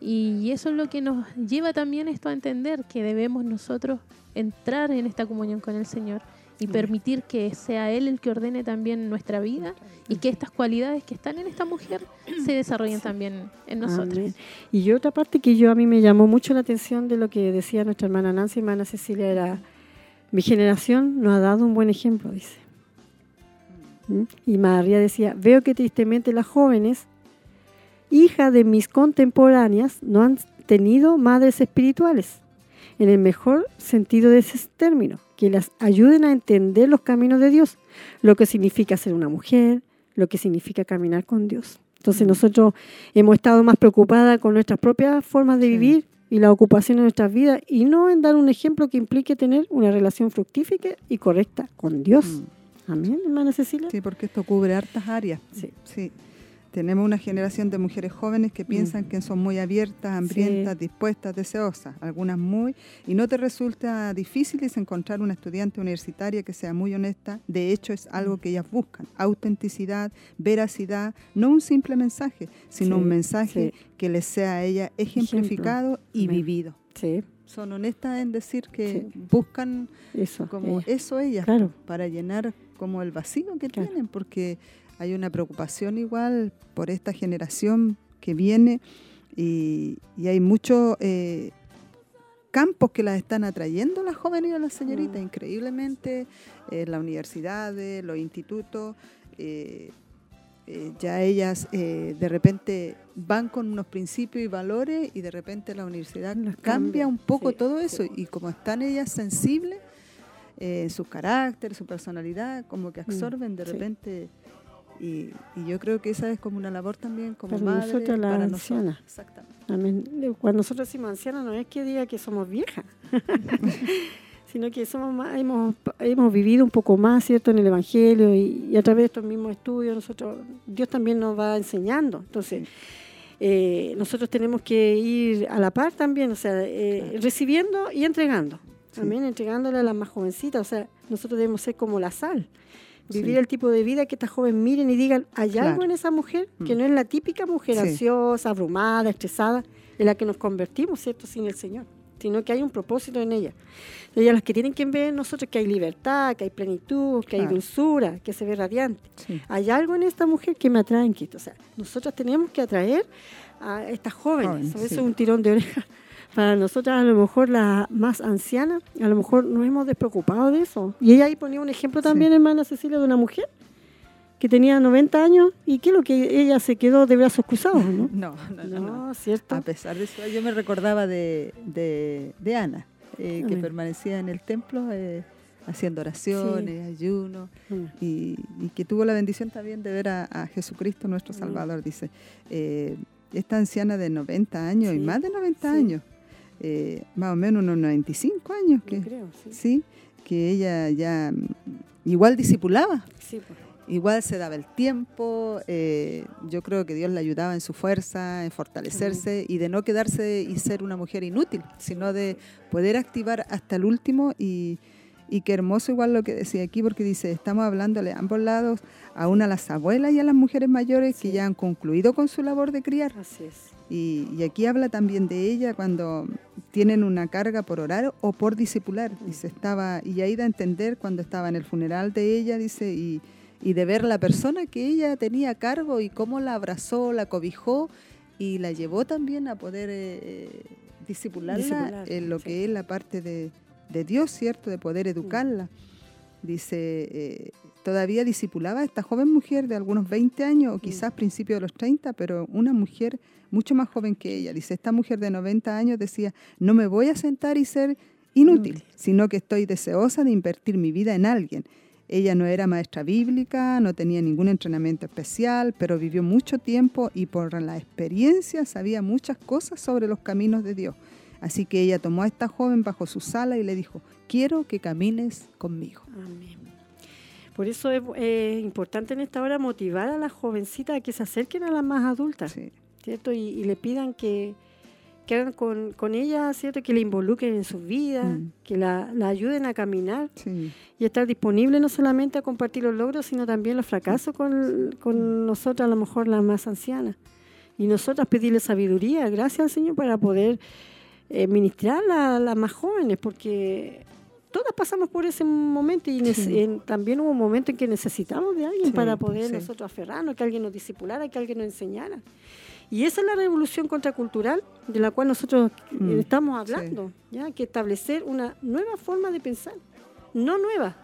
Y eso es lo que nos lleva también esto a entender que debemos nosotros entrar en esta comunión con el Señor y permitir que sea Él el que ordene también nuestra vida y que estas cualidades que están en esta mujer *clears throat* se desarrollen también en nosotros.
Y otra parte que yo a mí me llamó mucho la atención de lo que decía nuestra hermana Nancy y hermana Cecilia era, mi generación nos ha dado un buen ejemplo, dice. ¿Mm? Y María decía, veo que tristemente las jóvenes, hijas de mis contemporáneas, no han tenido madres espirituales, en el mejor sentido de ese término que las ayuden a entender los caminos de Dios, lo que significa ser una mujer, lo que significa caminar con Dios. Entonces nosotros hemos estado más preocupadas con nuestras propias formas de vivir y la ocupación de nuestras vidas y no en dar un ejemplo que implique tener una relación fructífica y correcta con Dios. Mm. Amén, hermana Cecilia.
Sí, porque esto cubre hartas áreas. Sí. sí. Tenemos una generación de mujeres jóvenes que mm. piensan que son muy abiertas, hambrientas, dispuestas, deseosas, algunas muy, y no te resulta difícil encontrar una estudiante universitaria que sea muy honesta, de hecho es algo que ellas buscan, autenticidad, veracidad, no un simple mensaje, sino un mensaje que les sea a ella ejemplificado y vivido. Son honestas en decir que buscan eso, como eso ellas, para llenar como el vacío que tienen, porque hay una preocupación igual por esta generación que viene y, y hay muchos eh, campos que las están atrayendo las jóvenes y a las señoritas,
Mm.
increíblemente, eh, las universidades, los institutos. eh, ya ellas de repente van con unos principios y valores y de repente la universidad
Los
cambia
cambia,
un poco
sí,
todo
sí.
eso y como están ellas sensibles eh, su carácter, su personalidad, como que absorben de
Mm, sí.
repente y, y yo creo que esa es como una labor también como
Para
madre
nosotras las
para
ancianas.
nosotros. Exactamente.
Cuando nosotros decimos ancianas no es que diga que somos viejas, *laughs* sino que somos más, hemos, hemos vivido un poco más, ¿cierto?, en el Evangelio y, y a través de estos mismos estudios nosotros, Dios también nos va enseñando. Entonces, eh, nosotros tenemos que ir a la par también, o sea, eh, recibiendo y entregando.
Sí.
También entregándole a las más jovencitas, o sea, nosotros debemos ser como la sal. Vivir
Sí.
el tipo de vida que estas jóvenes miren y digan, hay algo en esa mujer que
Mm.
no es la típica mujer
Sí.
ansiosa, abrumada, estresada, en la que nos convertimos, ¿cierto?, sin el Señor, sino que hay un propósito en ella. Ellas las que tienen que ver en nosotros que hay libertad, que hay plenitud, que hay dulzura, que se ve radiante.
Sí.
Hay algo en esta mujer que me atrae en Cristo. O sea, nosotros tenemos que atraer a estas jóvenes.
Jóvenes,
Eso
sí.
es un tirón de oreja. Para nosotras, a lo mejor las más ancianas, a lo mejor nos hemos despreocupado de eso. Y ella ahí ponía un ejemplo también, hermana Cecilia, de una mujer que tenía 90 años y que lo que ella se quedó de brazos cruzados, ¿no? *laughs*
No, no, no, no.
No, ¿cierto?
A pesar de eso, yo me recordaba de, de, de Ana, eh, que
Amén.
permanecía en el templo eh, haciendo oraciones, ayunos,
Mm.
y, y que tuvo la bendición también de ver a, a Jesucristo nuestro
Amén.
Salvador. Dice, eh, esta anciana de 90 años y
Sí,
más de 90
sí.
años, eh, más o menos unos 95 años, que,
creo, sí.
sí, que ella ya mm, igual discipulaba.
Sí, pues.
Igual se daba el tiempo, eh, yo creo que Dios le ayudaba en su fuerza, en fortalecerse y de no quedarse y ser una mujer inútil, sino de poder activar hasta el último y, y qué hermoso igual lo que decía aquí, porque dice, estamos hablándole a ambos lados, aún a las abuelas y a las mujeres mayores que ya han concluido con su labor de criar.
Así es.
Y, y aquí habla también de ella cuando tienen una carga por orar o por discipular. Dice, estaba, y ahí da a entender cuando estaba en el funeral de ella, dice, y, y de ver la persona que ella tenía a cargo y cómo la abrazó, la cobijó y la llevó también a poder eh, discipularla
Discipular,
en lo
sí.
que es la parte de, de Dios, ¿cierto? De poder educarla. Dice, eh, todavía discipulaba a esta joven mujer de algunos 20 años o quizás principios de los 30, pero una mujer mucho más joven que ella. Dice, esta mujer de 90 años decía, no me voy a sentar y ser inútil,
Inútil.
sino que estoy deseosa de invertir mi vida en alguien. Ella no era maestra bíblica, no tenía ningún entrenamiento especial, pero vivió mucho tiempo y por la experiencia sabía muchas cosas sobre los caminos de Dios. Así que ella tomó a esta joven bajo su sala y le dijo, quiero que camines conmigo.
Amén. Por eso es eh, importante en esta hora motivar a las jovencitas a que se acerquen a las más adultas,
Sí.
¿Cierto? Y, y le pidan que, que hagan con, con ellas, ¿cierto? Que le involucren en sus vidas,
Mm.
que la, la ayuden a caminar
Sí.
y estar disponible no solamente a compartir los logros, sino también los fracasos con, con nosotras, a lo mejor las más ancianas. Y nosotras pedirle sabiduría, gracias al Señor, para poder eh, ministrar a las más jóvenes, porque todas pasamos por ese momento y nece-
Sí.
en- también hubo un momento en que necesitamos de alguien
Sí,
para poder
sí.
nosotros aferrarnos, que alguien nos discipulara, que alguien nos enseñara. Y esa es la revolución contracultural de la cual nosotros eh,
Mm,
estamos hablando, ¿ya? que establecer una nueva forma de pensar, no nueva,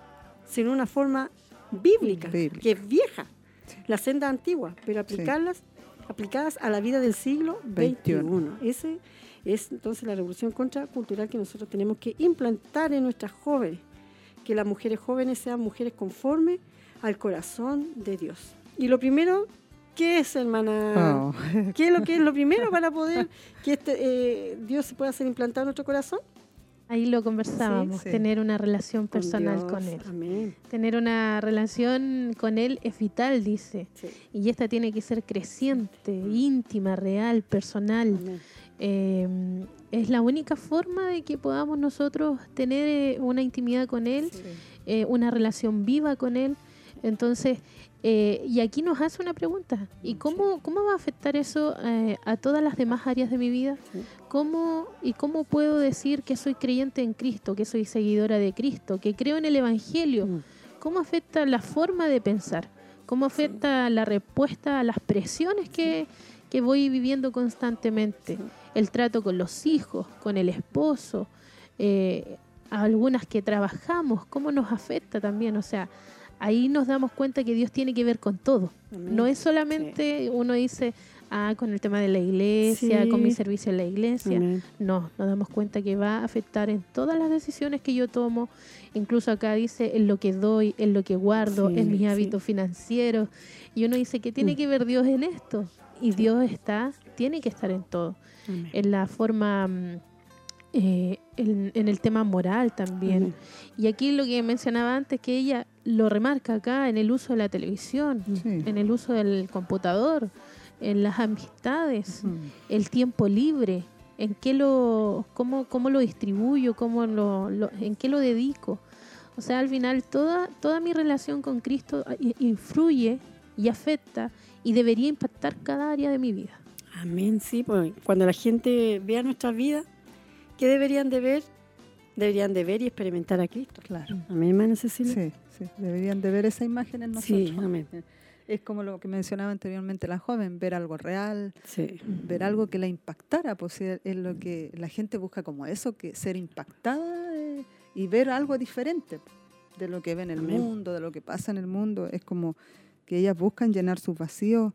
sino una forma bíblica,
Bíblica.
que es vieja, la senda antigua, pero aplicarlas aplicadas a la vida del siglo XXI.
21.
Ese es entonces la revolución contracultural que nosotros tenemos que implantar en nuestras jóvenes, que las mujeres jóvenes sean mujeres conformes al corazón de Dios. Y lo primero, ¿qué es, hermana?
Oh. *laughs*
¿Qué es lo que es lo primero para poder que este, eh, Dios se pueda hacer implantado en nuestro corazón?
Ahí lo conversábamos,
Sí.
tener una relación
Con
personal
Dios.
con Él.
Amén.
Tener una relación con Él es vital, dice.
Sí.
Y esta tiene que ser creciente, íntima, real, personal. Eh, es la única forma de que podamos nosotros tener eh, una intimidad con Él, eh, una relación viva con Él. Entonces, eh, y aquí nos hace una pregunta. ¿Y cómo, cómo va a afectar eso eh, a todas las demás áreas de mi vida? ¿Cómo, ¿Y cómo puedo decir que soy creyente en Cristo, que soy seguidora de Cristo, que creo en el Evangelio?
Mm.
¿Cómo afecta la forma de pensar? ¿Cómo afecta la respuesta a las presiones que, que voy viviendo constantemente. El trato con los hijos, con el esposo, eh, algunas que trabajamos, cómo nos afecta también. O sea, ahí nos damos cuenta que Dios tiene que ver con todo. No es solamente uno dice, ah, con el tema de la iglesia, con mi servicio en la iglesia. No, nos damos cuenta que va a afectar en todas las decisiones que yo tomo. Incluso acá dice en lo que doy, en lo que guardo, en mis hábitos financieros. Y uno dice, ¿qué tiene mm. que ver Dios en esto? Y Dios está, tiene que estar en todo. En la forma... Mm, eh, en, el tema moral también. Y aquí lo que mencionaba antes, que ella lo remarca acá en el uso de la televisión, en el uso del computador, en las amistades, el tiempo libre, en qué lo, cómo, cómo lo distribuyo, cómo lo, en qué lo dedico. O sea, al final toda, toda mi relación con Cristo influye y afecta y debería impactar cada área de mi vida.
Amén, sí, pues cuando la gente vea nuestra vida, ¿qué deberían de ver? Deberían de ver y experimentar a Cristo.
Claro.
Amén, hermana Cecilia.
Sí, sí, deberían de ver esa imagen en nosotros. Sí, amén *laughs* es como lo que mencionaba anteriormente la joven, ver algo real, ver algo que la impactara, pues es lo que la gente busca como eso, que ser impactada eh, y ver algo diferente de lo que ve en el mundo, de lo que pasa en el mundo. Es como que ellas buscan llenar sus vacíos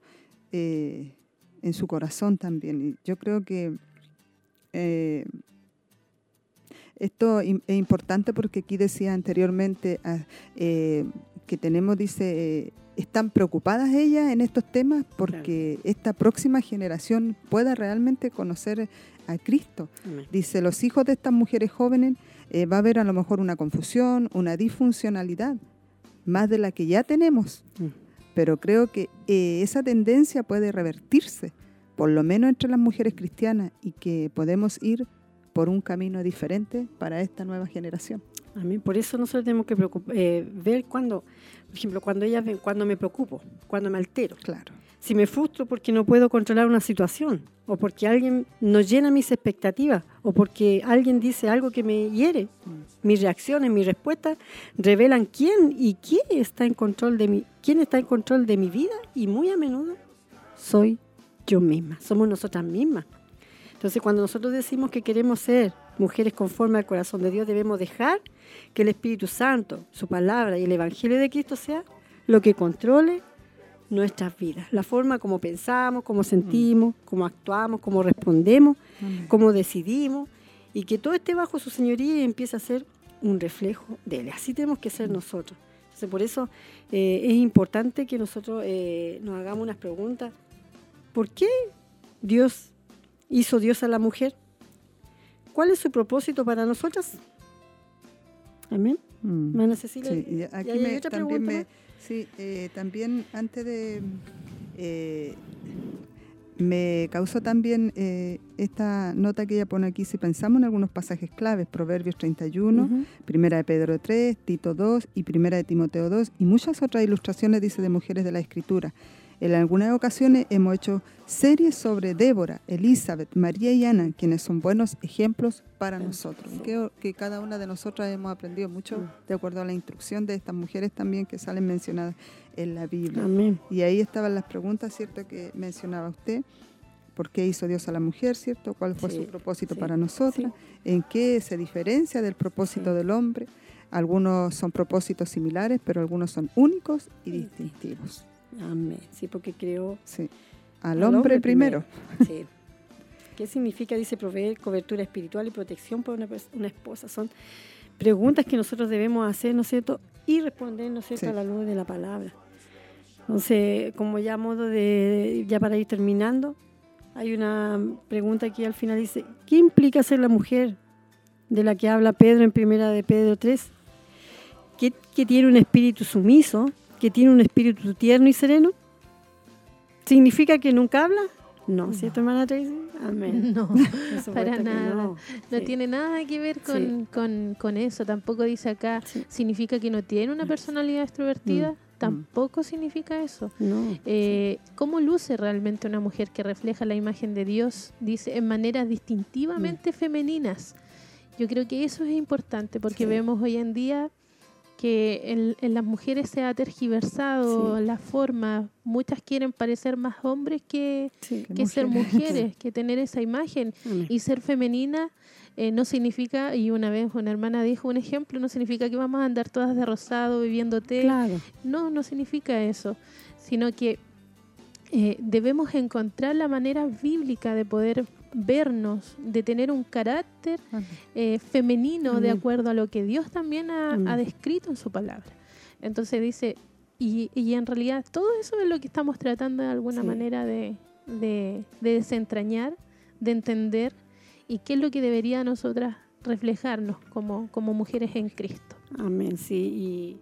eh, en su corazón también. Y yo creo que eh, esto es importante porque aquí decía anteriormente ah, que tenemos, dice, están preocupadas ellas en estos temas porque esta próxima generación pueda realmente conocer a Cristo. Dice, los hijos de estas mujeres jóvenes eh, va a haber a lo mejor una confusión, una disfuncionalidad, más de la que ya tenemos. Mm. Pero creo que eh, esa tendencia puede revertirse, por lo menos entre las mujeres cristianas, y que podemos ir por un camino diferente para esta nueva generación.
Amén. Por eso nosotros tenemos que eh, ver cuando, por ejemplo, cuando ellas ven, cuando me preocupo, cuando me altero.
Claro.
Si me frustro porque no puedo controlar una situación, o porque alguien no llena mis expectativas, o porque alguien dice algo que me hiere, mm. mis reacciones, mis respuestas revelan quién y quién está en control de mi, quién está en control de mi vida, y muy a menudo soy yo misma, somos nosotras mismas. Entonces, cuando nosotros decimos que queremos ser mujeres conforme al corazón de Dios, debemos dejar que el Espíritu Santo, su palabra y el Evangelio de Cristo sea lo que controle nuestras vidas, la forma como pensamos, como sentimos, como actuamos, como respondemos, como decidimos, y que todo esté bajo su señoría y empiece a ser un reflejo de Él. Así tenemos que ser nosotros. Entonces, por eso eh, es importante que nosotros eh, nos hagamos unas preguntas. ¿Por qué Dios hizo Dios a la mujer. ¿Cuál es su propósito para nosotras? Amén. Mm. Cecilia.
Sí, aquí me, también, me, sí, eh, también antes de... Eh, me causó también eh, esta nota que ella pone aquí, si pensamos en algunos pasajes claves, Proverbios 31, Primera de Pedro 3, Tito 2 y Primera de Timoteo 2 y muchas otras ilustraciones, dice, de mujeres de la Escritura. En algunas ocasiones hemos hecho series sobre Débora, Elizabeth, María y Ana, quienes son buenos ejemplos para nosotros. Creo que cada una de nosotras hemos aprendido mucho de acuerdo a la instrucción de estas mujeres también que salen mencionadas en la Biblia. Y ahí estaban las preguntas, ¿cierto?, que mencionaba usted. ¿Por qué hizo Dios a la mujer, cierto? ¿Cuál fue su propósito para nosotras? ¿En qué se diferencia del propósito del hombre? Algunos son propósitos similares, pero algunos son únicos y distintivos.
Amén. Sí, porque creo
sí. al, hombre, primero.
Sí. *laughs* ¿Qué significa, dice, proveer cobertura espiritual y protección para una, esposa? Son preguntas que nosotros debemos hacer, ¿no es cierto? Y responder, ¿no es cierto?, a la luz de la palabra. Entonces, como ya modo de, ya para ir terminando, hay una pregunta aquí al final, dice, ¿qué implica ser la mujer de la que habla Pedro en primera de Pedro 3? Que, que tiene un espíritu sumiso, que tiene un espíritu tierno y sereno? ¿Significa que nunca habla? No, ¿cierto, hermana Tracy?
Amén. *laughs* No, *laughs* para nada. No, tiene nada que ver con, eso. Tampoco dice acá, ¿significa que no tiene una personalidad extrovertida? Mm. Tampoco significa eso. No, eh, ¿Cómo luce realmente una mujer que refleja la imagen de Dios? Dice, en maneras distintivamente mm. femeninas. Yo creo que eso es importante porque vemos hoy en día que en, en las mujeres se ha tergiversado la forma. Muchas quieren parecer más hombres que,
Sí.
que ser mujeres, que tener esa imagen. Y ser femenina eh, no significa, y una vez una hermana dijo un ejemplo, no significa que vamos a andar todas de rosado bebiendo té.
Claro.
No, no significa eso, sino que eh, debemos encontrar la manera bíblica de poder vernos, de tener un carácter eh, femenino de
Amén.
acuerdo a lo que Dios también ha, ha descrito en su palabra. Entonces dice, y, y en realidad todo eso es lo que estamos tratando de alguna
Sí.
manera de, de- de desentrañar, de entender, y qué es lo que debería nosotras reflejarnos como, como mujeres en Cristo.
Amén, sí.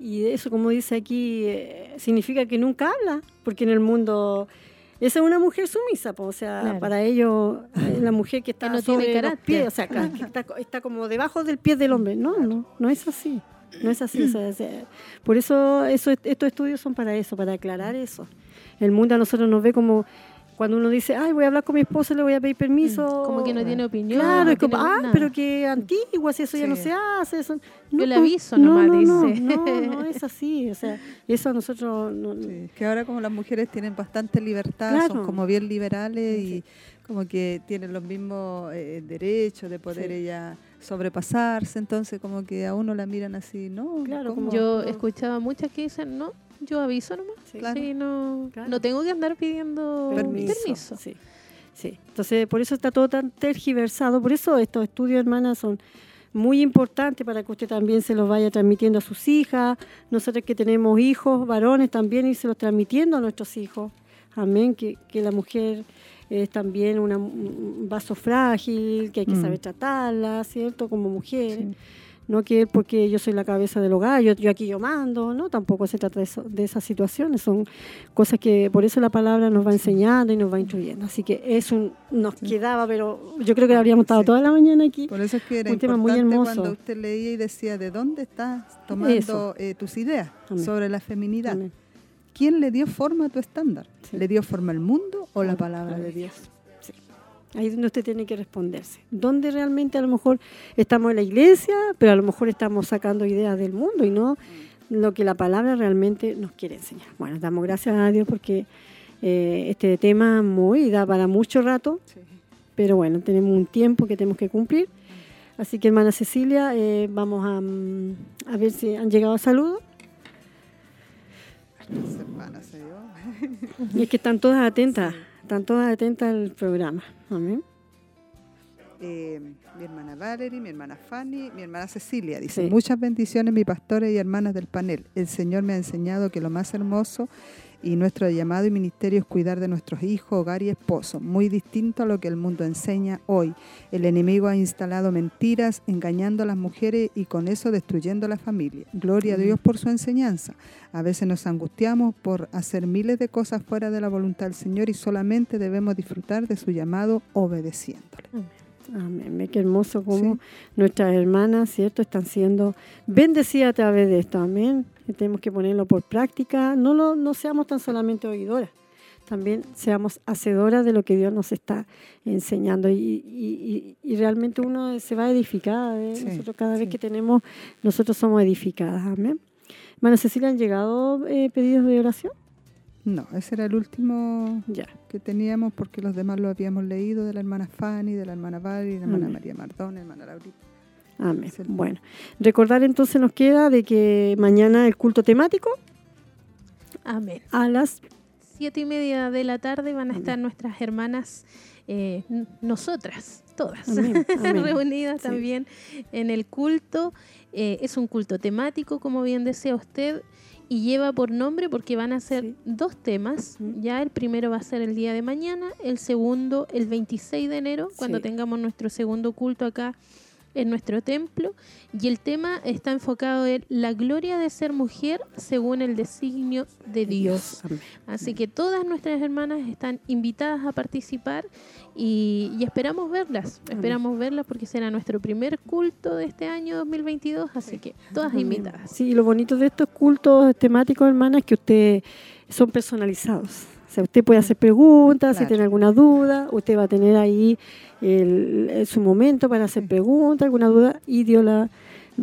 Y, y eso, como dice aquí, eh, significa que nunca habla, porque en el mundo esa es una mujer sumisa, o sea,
Claro.
para ellos eh, la mujer que *clears throat* está
no tiene
sobre los
carácter.
pies, o sea, que que está, está como debajo del pie del hombre. No, no, no es así. No es así. o sea, por eso, eso estos estudios son para eso, para aclarar eso. El mundo a nosotros nos ve como cuando uno dice, ay, voy a hablar con mi esposo, le voy a pedir permiso.
Mm, Como que no tiene opinión.
Claro,
no
es como, ah,
nada.
pero que antiguo, si eso ya no se hace. Eso.
Yo le aviso nomás,
no, no,
dice.
No, no, es *laughs* así. O sea, eso a nosotros. No,
Sí, que ahora como las mujeres tienen bastante libertad,
Claro.
son como bien liberales y como que tienen los mismos eh, derechos de poder
Sí.
ella sobrepasarse, entonces como que a uno la miran así, ¿no?
Claro,
¿cómo?
como-
Yo
no.
escuchaba muchas que dicen, no, yo aviso nomás.
Sí.
Claro.
Sí, no,
Claro.
no tengo que andar pidiendo
Permiso.
permiso.
Sí, sí. Entonces, por eso está todo tan tergiversado. Por eso estos estudios, hermanas, son muy importantes para que usted también se los vaya transmitiendo a sus hijas. Nosotros que tenemos hijos, varones también, y se los transmitiendo a nuestros hijos. Amén. Que, que la mujer es también una- un vaso frágil, que hay que
Mm.
saber tratarla, ¿cierto? Como mujer.
Sí.
No que porque yo soy la cabeza del hogar, yo, yo aquí yo mando, no, tampoco se trata de, eso, de esas situaciones, son cosas que por eso la palabra nos va enseñando y nos va instruyendo. Así que es un, nos quedaba, pero yo creo que habríamos estado
Sí.
toda la mañana aquí.
Por eso es que era
Un tema muy hermoso.
cuando usted leía y decía, ¿de dónde estás tomando eh, tus ideas
Amén.
sobre la feminidad?
Amén.
¿Quién le dio forma a tu estándar?
Sí.
¿Le dio forma el mundo o la palabra de Dios?
Ahí es donde usted tiene que responderse. ¿Dónde realmente a lo mejor estamos en la iglesia, pero a lo mejor estamos sacando ideas del mundo y no lo que la palabra realmente nos quiere enseñar? Bueno, damos gracias a Dios porque eh, este tema muy da para mucho rato, pero bueno, tenemos un tiempo que tenemos que cumplir. Así que, hermana Cecilia, eh, vamos a, mm, a ver si han llegado saludos. Y es que están todas atentas, están todas atentas al programa. Amén.
Eh, mi hermana Valerie, mi hermana Fanny, mi hermana Cecilia. Dice,
Sí.
muchas bendiciones, mis pastores y hermanas del panel. El Señor me ha enseñado que lo más hermoso y nuestro llamado y ministerio es cuidar de nuestros hijos, hogar y esposo, muy distinto a lo que el mundo enseña hoy. El enemigo ha instalado mentiras, engañando a las mujeres y con eso destruyendo la familia. Gloria a Dios por su enseñanza. A veces nos angustiamos por hacer miles de cosas fuera de la voluntad del Señor y solamente debemos disfrutar de su llamado obedeciéndole.
Amén. Qué hermoso como
Sí.
nuestras hermanas, ¿cierto? Están siendo bendecidas a través de esto. Amén. Tenemos que ponerlo por práctica. No, lo, no seamos tan solamente oidoras. También seamos hacedoras de lo que Dios nos está enseñando. Y, y- y- realmente uno se va edificada. ¿eh?
Sí,
nosotros cada vez que tenemos, nosotros somos edificadas. Amén. Hermana Cecilia, ¿han llegado eh, pedidos de oración?
No, ese era el último
Ya.
que teníamos porque los demás lo habíamos leído de la hermana Fanny, de la hermana Valerie, de la hermana
Amén.
María Mardón, la hermana Laurita.
Amén. Bueno, recordar entonces nos queda de que mañana el culto temático
Amén.
a las
Siete y media de la tarde van a
Amén.
estar nuestras hermanas, eh, nosotras, todas,
Amén, *laughs* amén.
reunidas
Sí.
también en el culto. Eh, es un culto temático, como bien desea usted, y lleva por nombre porque van a ser
Sí.
dos temas. Ya el primero va a ser el día de mañana, el segundo el 26 de enero, cuando
Sí.
tengamos nuestro segundo culto acá en nuestro templo. Y el tema está enfocado en la gloria de ser mujer según el designio de Dios. Así que todas nuestras hermanas están invitadas a participar y, y esperamos verlas. Esperamos verlas porque será nuestro primer culto de este año 2022, así que todas invitadas.
Sí, y lo bonito de estos cultos temáticos, hermanas, es que ustedes son personalizados. O sea, usted puede hacer preguntas, si tiene alguna duda, usted va a tener ahí el- el- su momento para hacer preguntas, alguna duda, y Dios la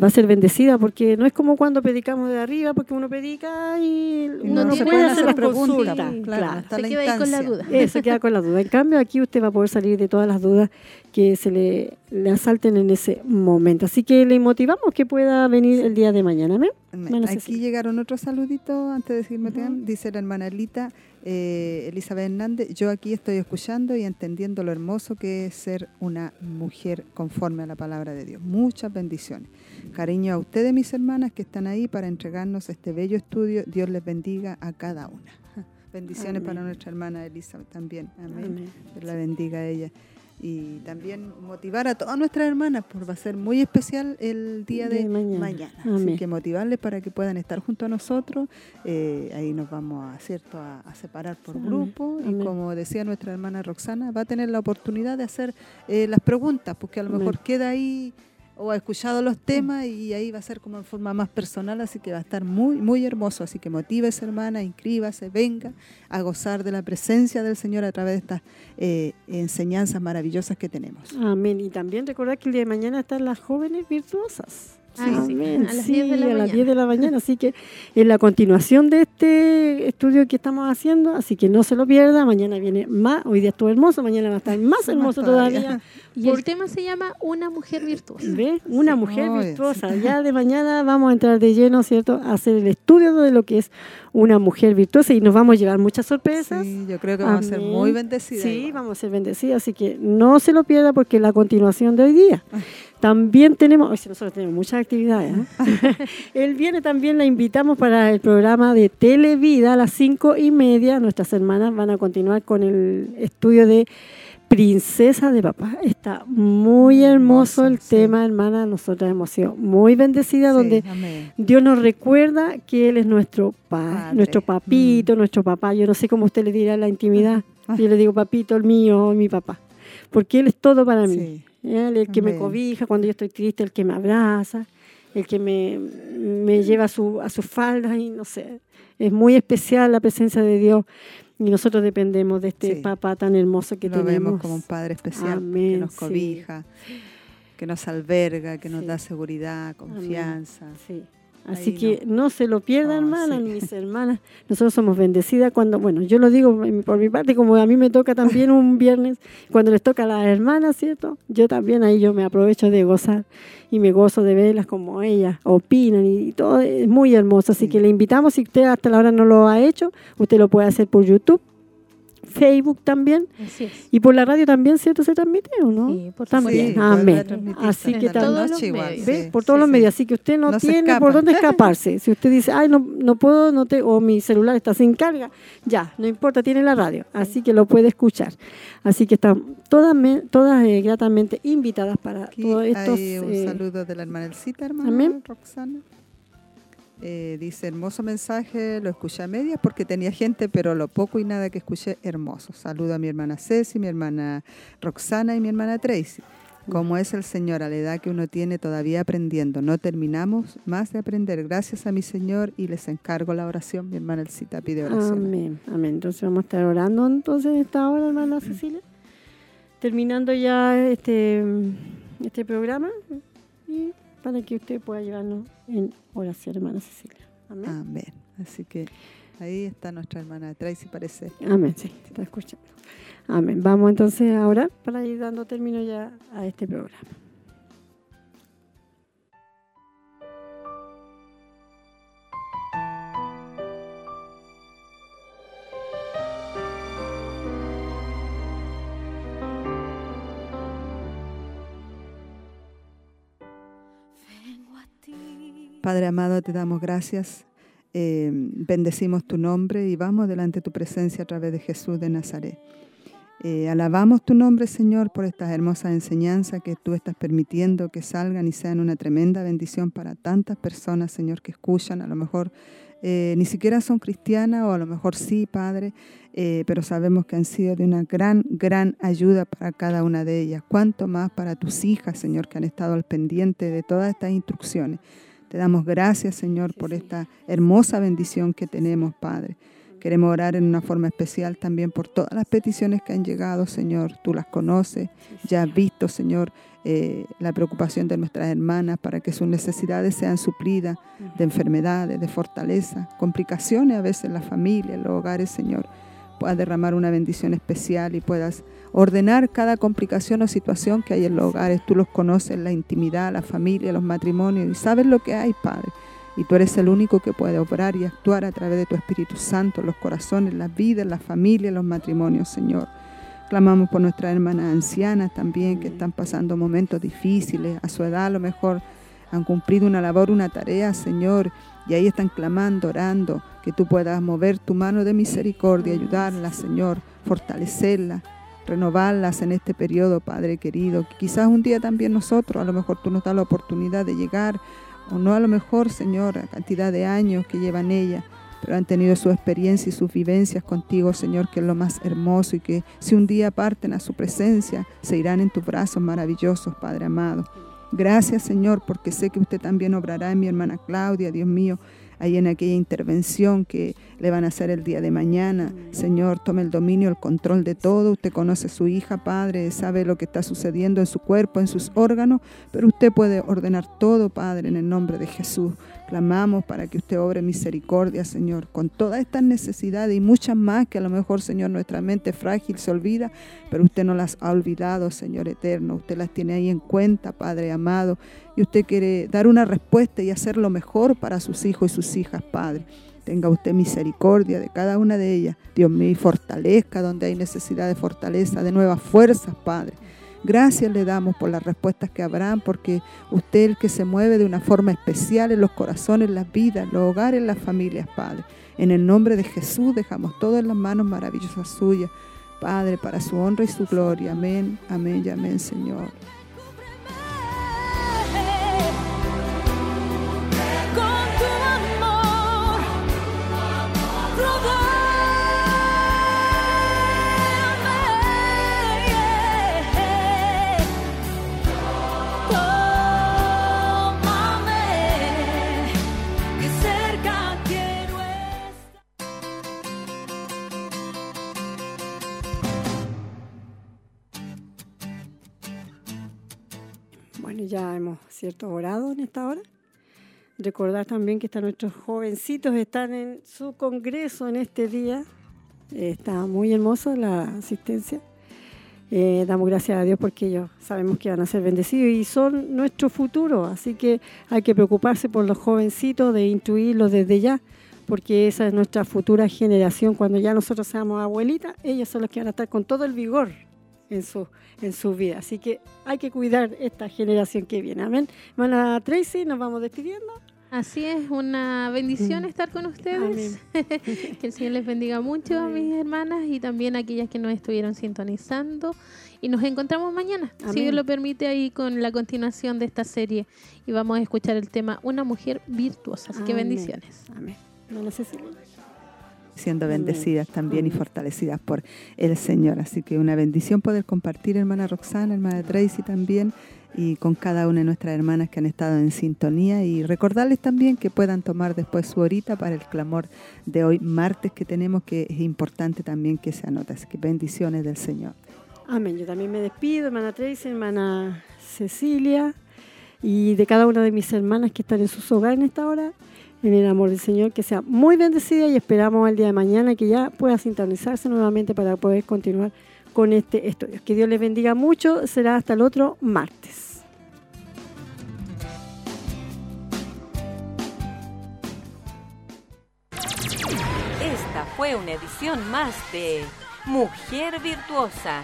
va a ser bendecida porque no es como cuando predicamos de arriba, porque uno predica y uno no,
se
puede hacer las
preguntas, claro,
Claro.
Se
la
queda ahí con la duda.
Eso queda con la duda. En cambio, aquí usted va a poder salir de todas las dudas que se le, le asalten en ese momento. Así que le motivamos que pueda venir el día de mañana. Hermana
Aquí llegaron otros saluditos antes de decirme Dice la hermana Lita, eh, Elizabeth Hernández, yo aquí estoy escuchando y entendiendo lo hermoso que es ser una mujer conforme a la palabra de Dios. Muchas bendiciones. Cariño a ustedes, mis hermanas, que están ahí para entregarnos este bello estudio. Dios les bendiga a cada una. *laughs* Bendiciones
Amén.
para nuestra hermana Elizabeth también. Amén.
Amén.
Dios la bendiga a ella. Y también motivar a todas nuestras hermanas, porque va a ser muy especial el día de,
De mañana.
mañana. Así que motivarles para que puedan estar junto a nosotros. Eh, ahí nos vamos a, ¿cierto? a, a separar por
Amén.
grupo. Y como decía nuestra hermana Roxana, va a tener la oportunidad de hacer eh, las preguntas, porque a lo
Amén.
mejor queda ahí o ha escuchado los temas y ahí va a ser como en forma más personal, así que va a estar muy, muy hermoso. Así que motívese, hermana, inscríbase, venga a gozar de la presencia del Señor a través de estas eh, enseñanzas maravillosas que tenemos.
Amén. Y también recordar que el día de mañana están las jóvenes virtuosas.
Ah, sí,
Amén.
a las
Sí,
10 de la
a las
mañana.
10 de la mañana. Así que en la continuación de este estudio que estamos haciendo, así que no se lo pierda. Mañana viene más. Hoy día estuvo hermoso, mañana va a estar más hermoso todavía.
Y el tema se llama Una mujer virtuosa.
¿Ve? Una mujer
Oh,
virtuosa. Ya de mañana vamos a entrar de lleno, ¿cierto? A hacer el estudio de lo que es una mujer virtuosa y nos vamos a llevar muchas sorpresas.
Sí, yo creo que vamos a ser
Amén.
muy bendecidas.
Sí,
igual.
vamos a ser bendecidas, así que no se lo pierda porque es la continuación de hoy día. También tenemos, hoy nosotros tenemos muchas actividades. ¿eh? *laughs* el viernes también la invitamos para el programa de Televida a las cinco y media. Nuestras hermanas van a continuar con el estudio de Princesa de Papá. Está muy hermoso,
Hermoso,
el
sí.
tema, hermana. Nosotras hemos sido muy bendecidas,
Sí,
donde
amén.
Dios nos recuerda que Él es nuestro Padre. nuestro papito, nuestro papá. Yo no sé cómo usted le dirá en la intimidad. *laughs* Yo le digo papito, el mío, mi papá. Porque Él es todo para mí.
Sí.
Es el que me
Amén.
cobija cuando yo estoy triste, el que me abraza, el que me, me lleva a su, a sus faldas y no sé. Es muy especial la presencia de Dios y nosotros dependemos de este
Sí.
papá tan hermoso que
Lo
tenemos.
vemos como un Padre especial que
Amén,
nos
sí.
cobija, que nos alberga, que nos
Sí.
da seguridad, confianza.
Sí. Así
Ahí
que no. se lo pierdan,
Oh,
hermanas,
sí.
ni mis *laughs* hermanas. Nosotros somos bendecidas cuando, bueno, yo lo digo por mi parte, como a mí me toca también un viernes, cuando les toca a las hermanas, ¿cierto? Yo también ahí yo me aprovecho de gozar y me gozo de verlas como ellas opinan y todo es muy hermoso. Así
Sí.
que le invitamos, si usted hasta la hora no lo ha hecho, usted lo puede hacer por YouTube, Facebook también
Así es.
y por la radio también, ¿cierto? Se transmite o no?
Sí, por
también.
Sí,
Amén. Así que
la
tam-
todos los medios.
Por todos
sí,
los medios, así que usted no, tiene por dónde *laughs* escaparse. Si usted dice, ay, no, no puedo, no te, o mi celular está sin carga, ya, no importa, tiene la radio, así que lo puede escuchar. Así que están todas, me- todas eh, gratamente invitadas para
Aquí
todos estos.
hay un
eh,
saludo de la hermana Elcita, hermana
Amén.
Roxana. Eh, dice, hermoso mensaje, lo escuché a medias porque tenía gente, pero lo poco y nada que escuché, hermoso. Saludo a mi hermana Ceci, mi hermana Roxana y mi hermana Tracy. Como es el Señor a la edad que uno tiene todavía aprendiendo. No terminamos más de aprender. Gracias a mi Señor y les encargo la oración. Mi hermana Elcita pide oración.
Amén, amén. Entonces vamos a estar orando entonces en esta hora, hermana Cecilia. Terminando ya este, este programa y para que usted pueda llevarnos en oración, hermana Cecilia. Amén.
Amén. Así que ahí está nuestra hermana Tracy, parece.
Amén, sí, está escuchando. Amén. Vamos entonces a orar para ir dando término ya a este programa.
Padre amado, te damos gracias. eh, bendecimos tu nombre y vamos delante de tu presencia a través de Jesús de Nazaret. Eh, alabamos tu nombre, Señor, por estas hermosas enseñanzas que tú estás permitiendo que salgan y sean una tremenda bendición para tantas personas, Señor, que escuchan. A lo mejor eh, ni siquiera son cristianas o a lo mejor sí, Padre, pero sabemos que han sido de una gran, gran ayuda para cada una de ellas. Cuanto más para tus hijas, Señor, que han estado al pendiente de todas estas instrucciones. Te damos gracias, Señor, por esta hermosa bendición que tenemos, Padre. Queremos orar en una forma especial también por todas las peticiones que han llegado, Señor. Tú las conoces, ya has visto, Señor, eh, la preocupación de nuestras hermanas para que sus necesidades sean suplidas de enfermedades, de fortaleza, complicaciones a veces en la familia, en los hogares, Señor. Puedas derramar una bendición especial y puedas ordenar cada complicación o situación que hay en los hogares. Tú los conoces, la intimidad, la familia, los matrimonios y sabes lo que hay, Padre. Y tú eres el único que puede obrar y actuar a través de tu Espíritu Santo, los corazones, las vidas, las familias, los matrimonios, Señor. Clamamos por nuestras hermanas ancianas también que están pasando momentos difíciles. A su edad a lo mejor han cumplido una labor, una tarea, Señor, y ahí están clamando, orando, que tú puedas mover tu mano de misericordia, ayudarlas, Señor, fortalecerlas, renovarlas en este periodo, Padre querido. Quizás un día también nosotros, a lo mejor tú nos das la oportunidad de llegar o no a lo mejor, Señor, la cantidad de años que llevan ella, pero han tenido su experiencia y sus vivencias contigo, Señor, que es lo más hermoso y que si un día parten a su presencia, se irán en tus brazos maravillosos, Padre amado. Gracias, Señor, porque sé que usted también obrará en mi hermana Claudia, Dios mío, ahí en aquella intervención que le van a hacer el día de mañana. Señor, tome el dominio, el control de todo. Usted conoce a su hija, Padre, sabe lo que está sucediendo en su cuerpo, en sus órganos, pero usted puede ordenar todo, Padre, en el nombre de Jesús. Clamamos para que usted obre misericordia, Señor, con todas estas necesidades y muchas más que a lo mejor, Señor, nuestra mente frágil se olvida, pero usted no las ha olvidado, Señor eterno. Usted las tiene ahí en cuenta, Padre amado, y usted quiere dar una respuesta y hacer lo mejor para sus hijos y sus hijas, Padre. Tenga usted misericordia de cada una de ellas. Dios mío, fortalezca donde hay necesidad de fortaleza, de nuevas fuerzas, Padre. Gracias le damos por las respuestas que habrán, porque usted es el que se mueve de una forma especial en los corazones, las vidas, los hogares, las familias, Padre. En el nombre de Jesús dejamos todo en las manos maravillosas suyas, Padre, para su honra y su gloria. Amén, amén y amén, Señor.
Ya hemos cierto orado en esta hora. Recordar también que están nuestros jovencitos están en su congreso en este día. está muy hermoso la asistencia. Eh, damos gracias a Dios porque ellos sabemos que van a ser bendecidos y son nuestro futuro, así que hay que preocuparse por los jovencitos, de intuirlos desde ya, porque esa es nuestra futura generación. Cuando ya nosotros seamos abuelitas, ellos son los que van a estar con todo el vigor en su, en su vida. Así que hay que cuidar esta generación que viene. Amén. Hermana Tracy, nos vamos despidiendo.
Así es, una bendición mm. estar con ustedes. *laughs* que el Señor les bendiga mucho a mis hermanas y también a aquellas que nos estuvieron sintonizando. Y nos encontramos mañana, si Dios lo permite, ahí con la continuación de esta serie. Y vamos a escuchar el tema Una mujer virtuosa. Así que bendiciones.
Amén
siendo bendecidas también y fortalecidas por el Señor. Así que una bendición poder compartir, hermana Roxana, hermana Tracy también, y con cada una de nuestras hermanas que han estado en sintonía y recordarles también que puedan tomar después su horita para el clamor de hoy martes que tenemos que es importante también que se anote. Así que bendiciones del Señor.
Amén. Yo también me despido, hermana Tracy, hermana Cecilia y de cada una de mis hermanas que están en sus hogares en esta hora en el amor del Señor, que sea muy bendecida y esperamos el día de mañana que ya pueda sintonizarse nuevamente para poder continuar con este estudio. Que Dios les bendiga mucho, será hasta el otro martes.
Esta fue una edición más de Mujer Virtuosa.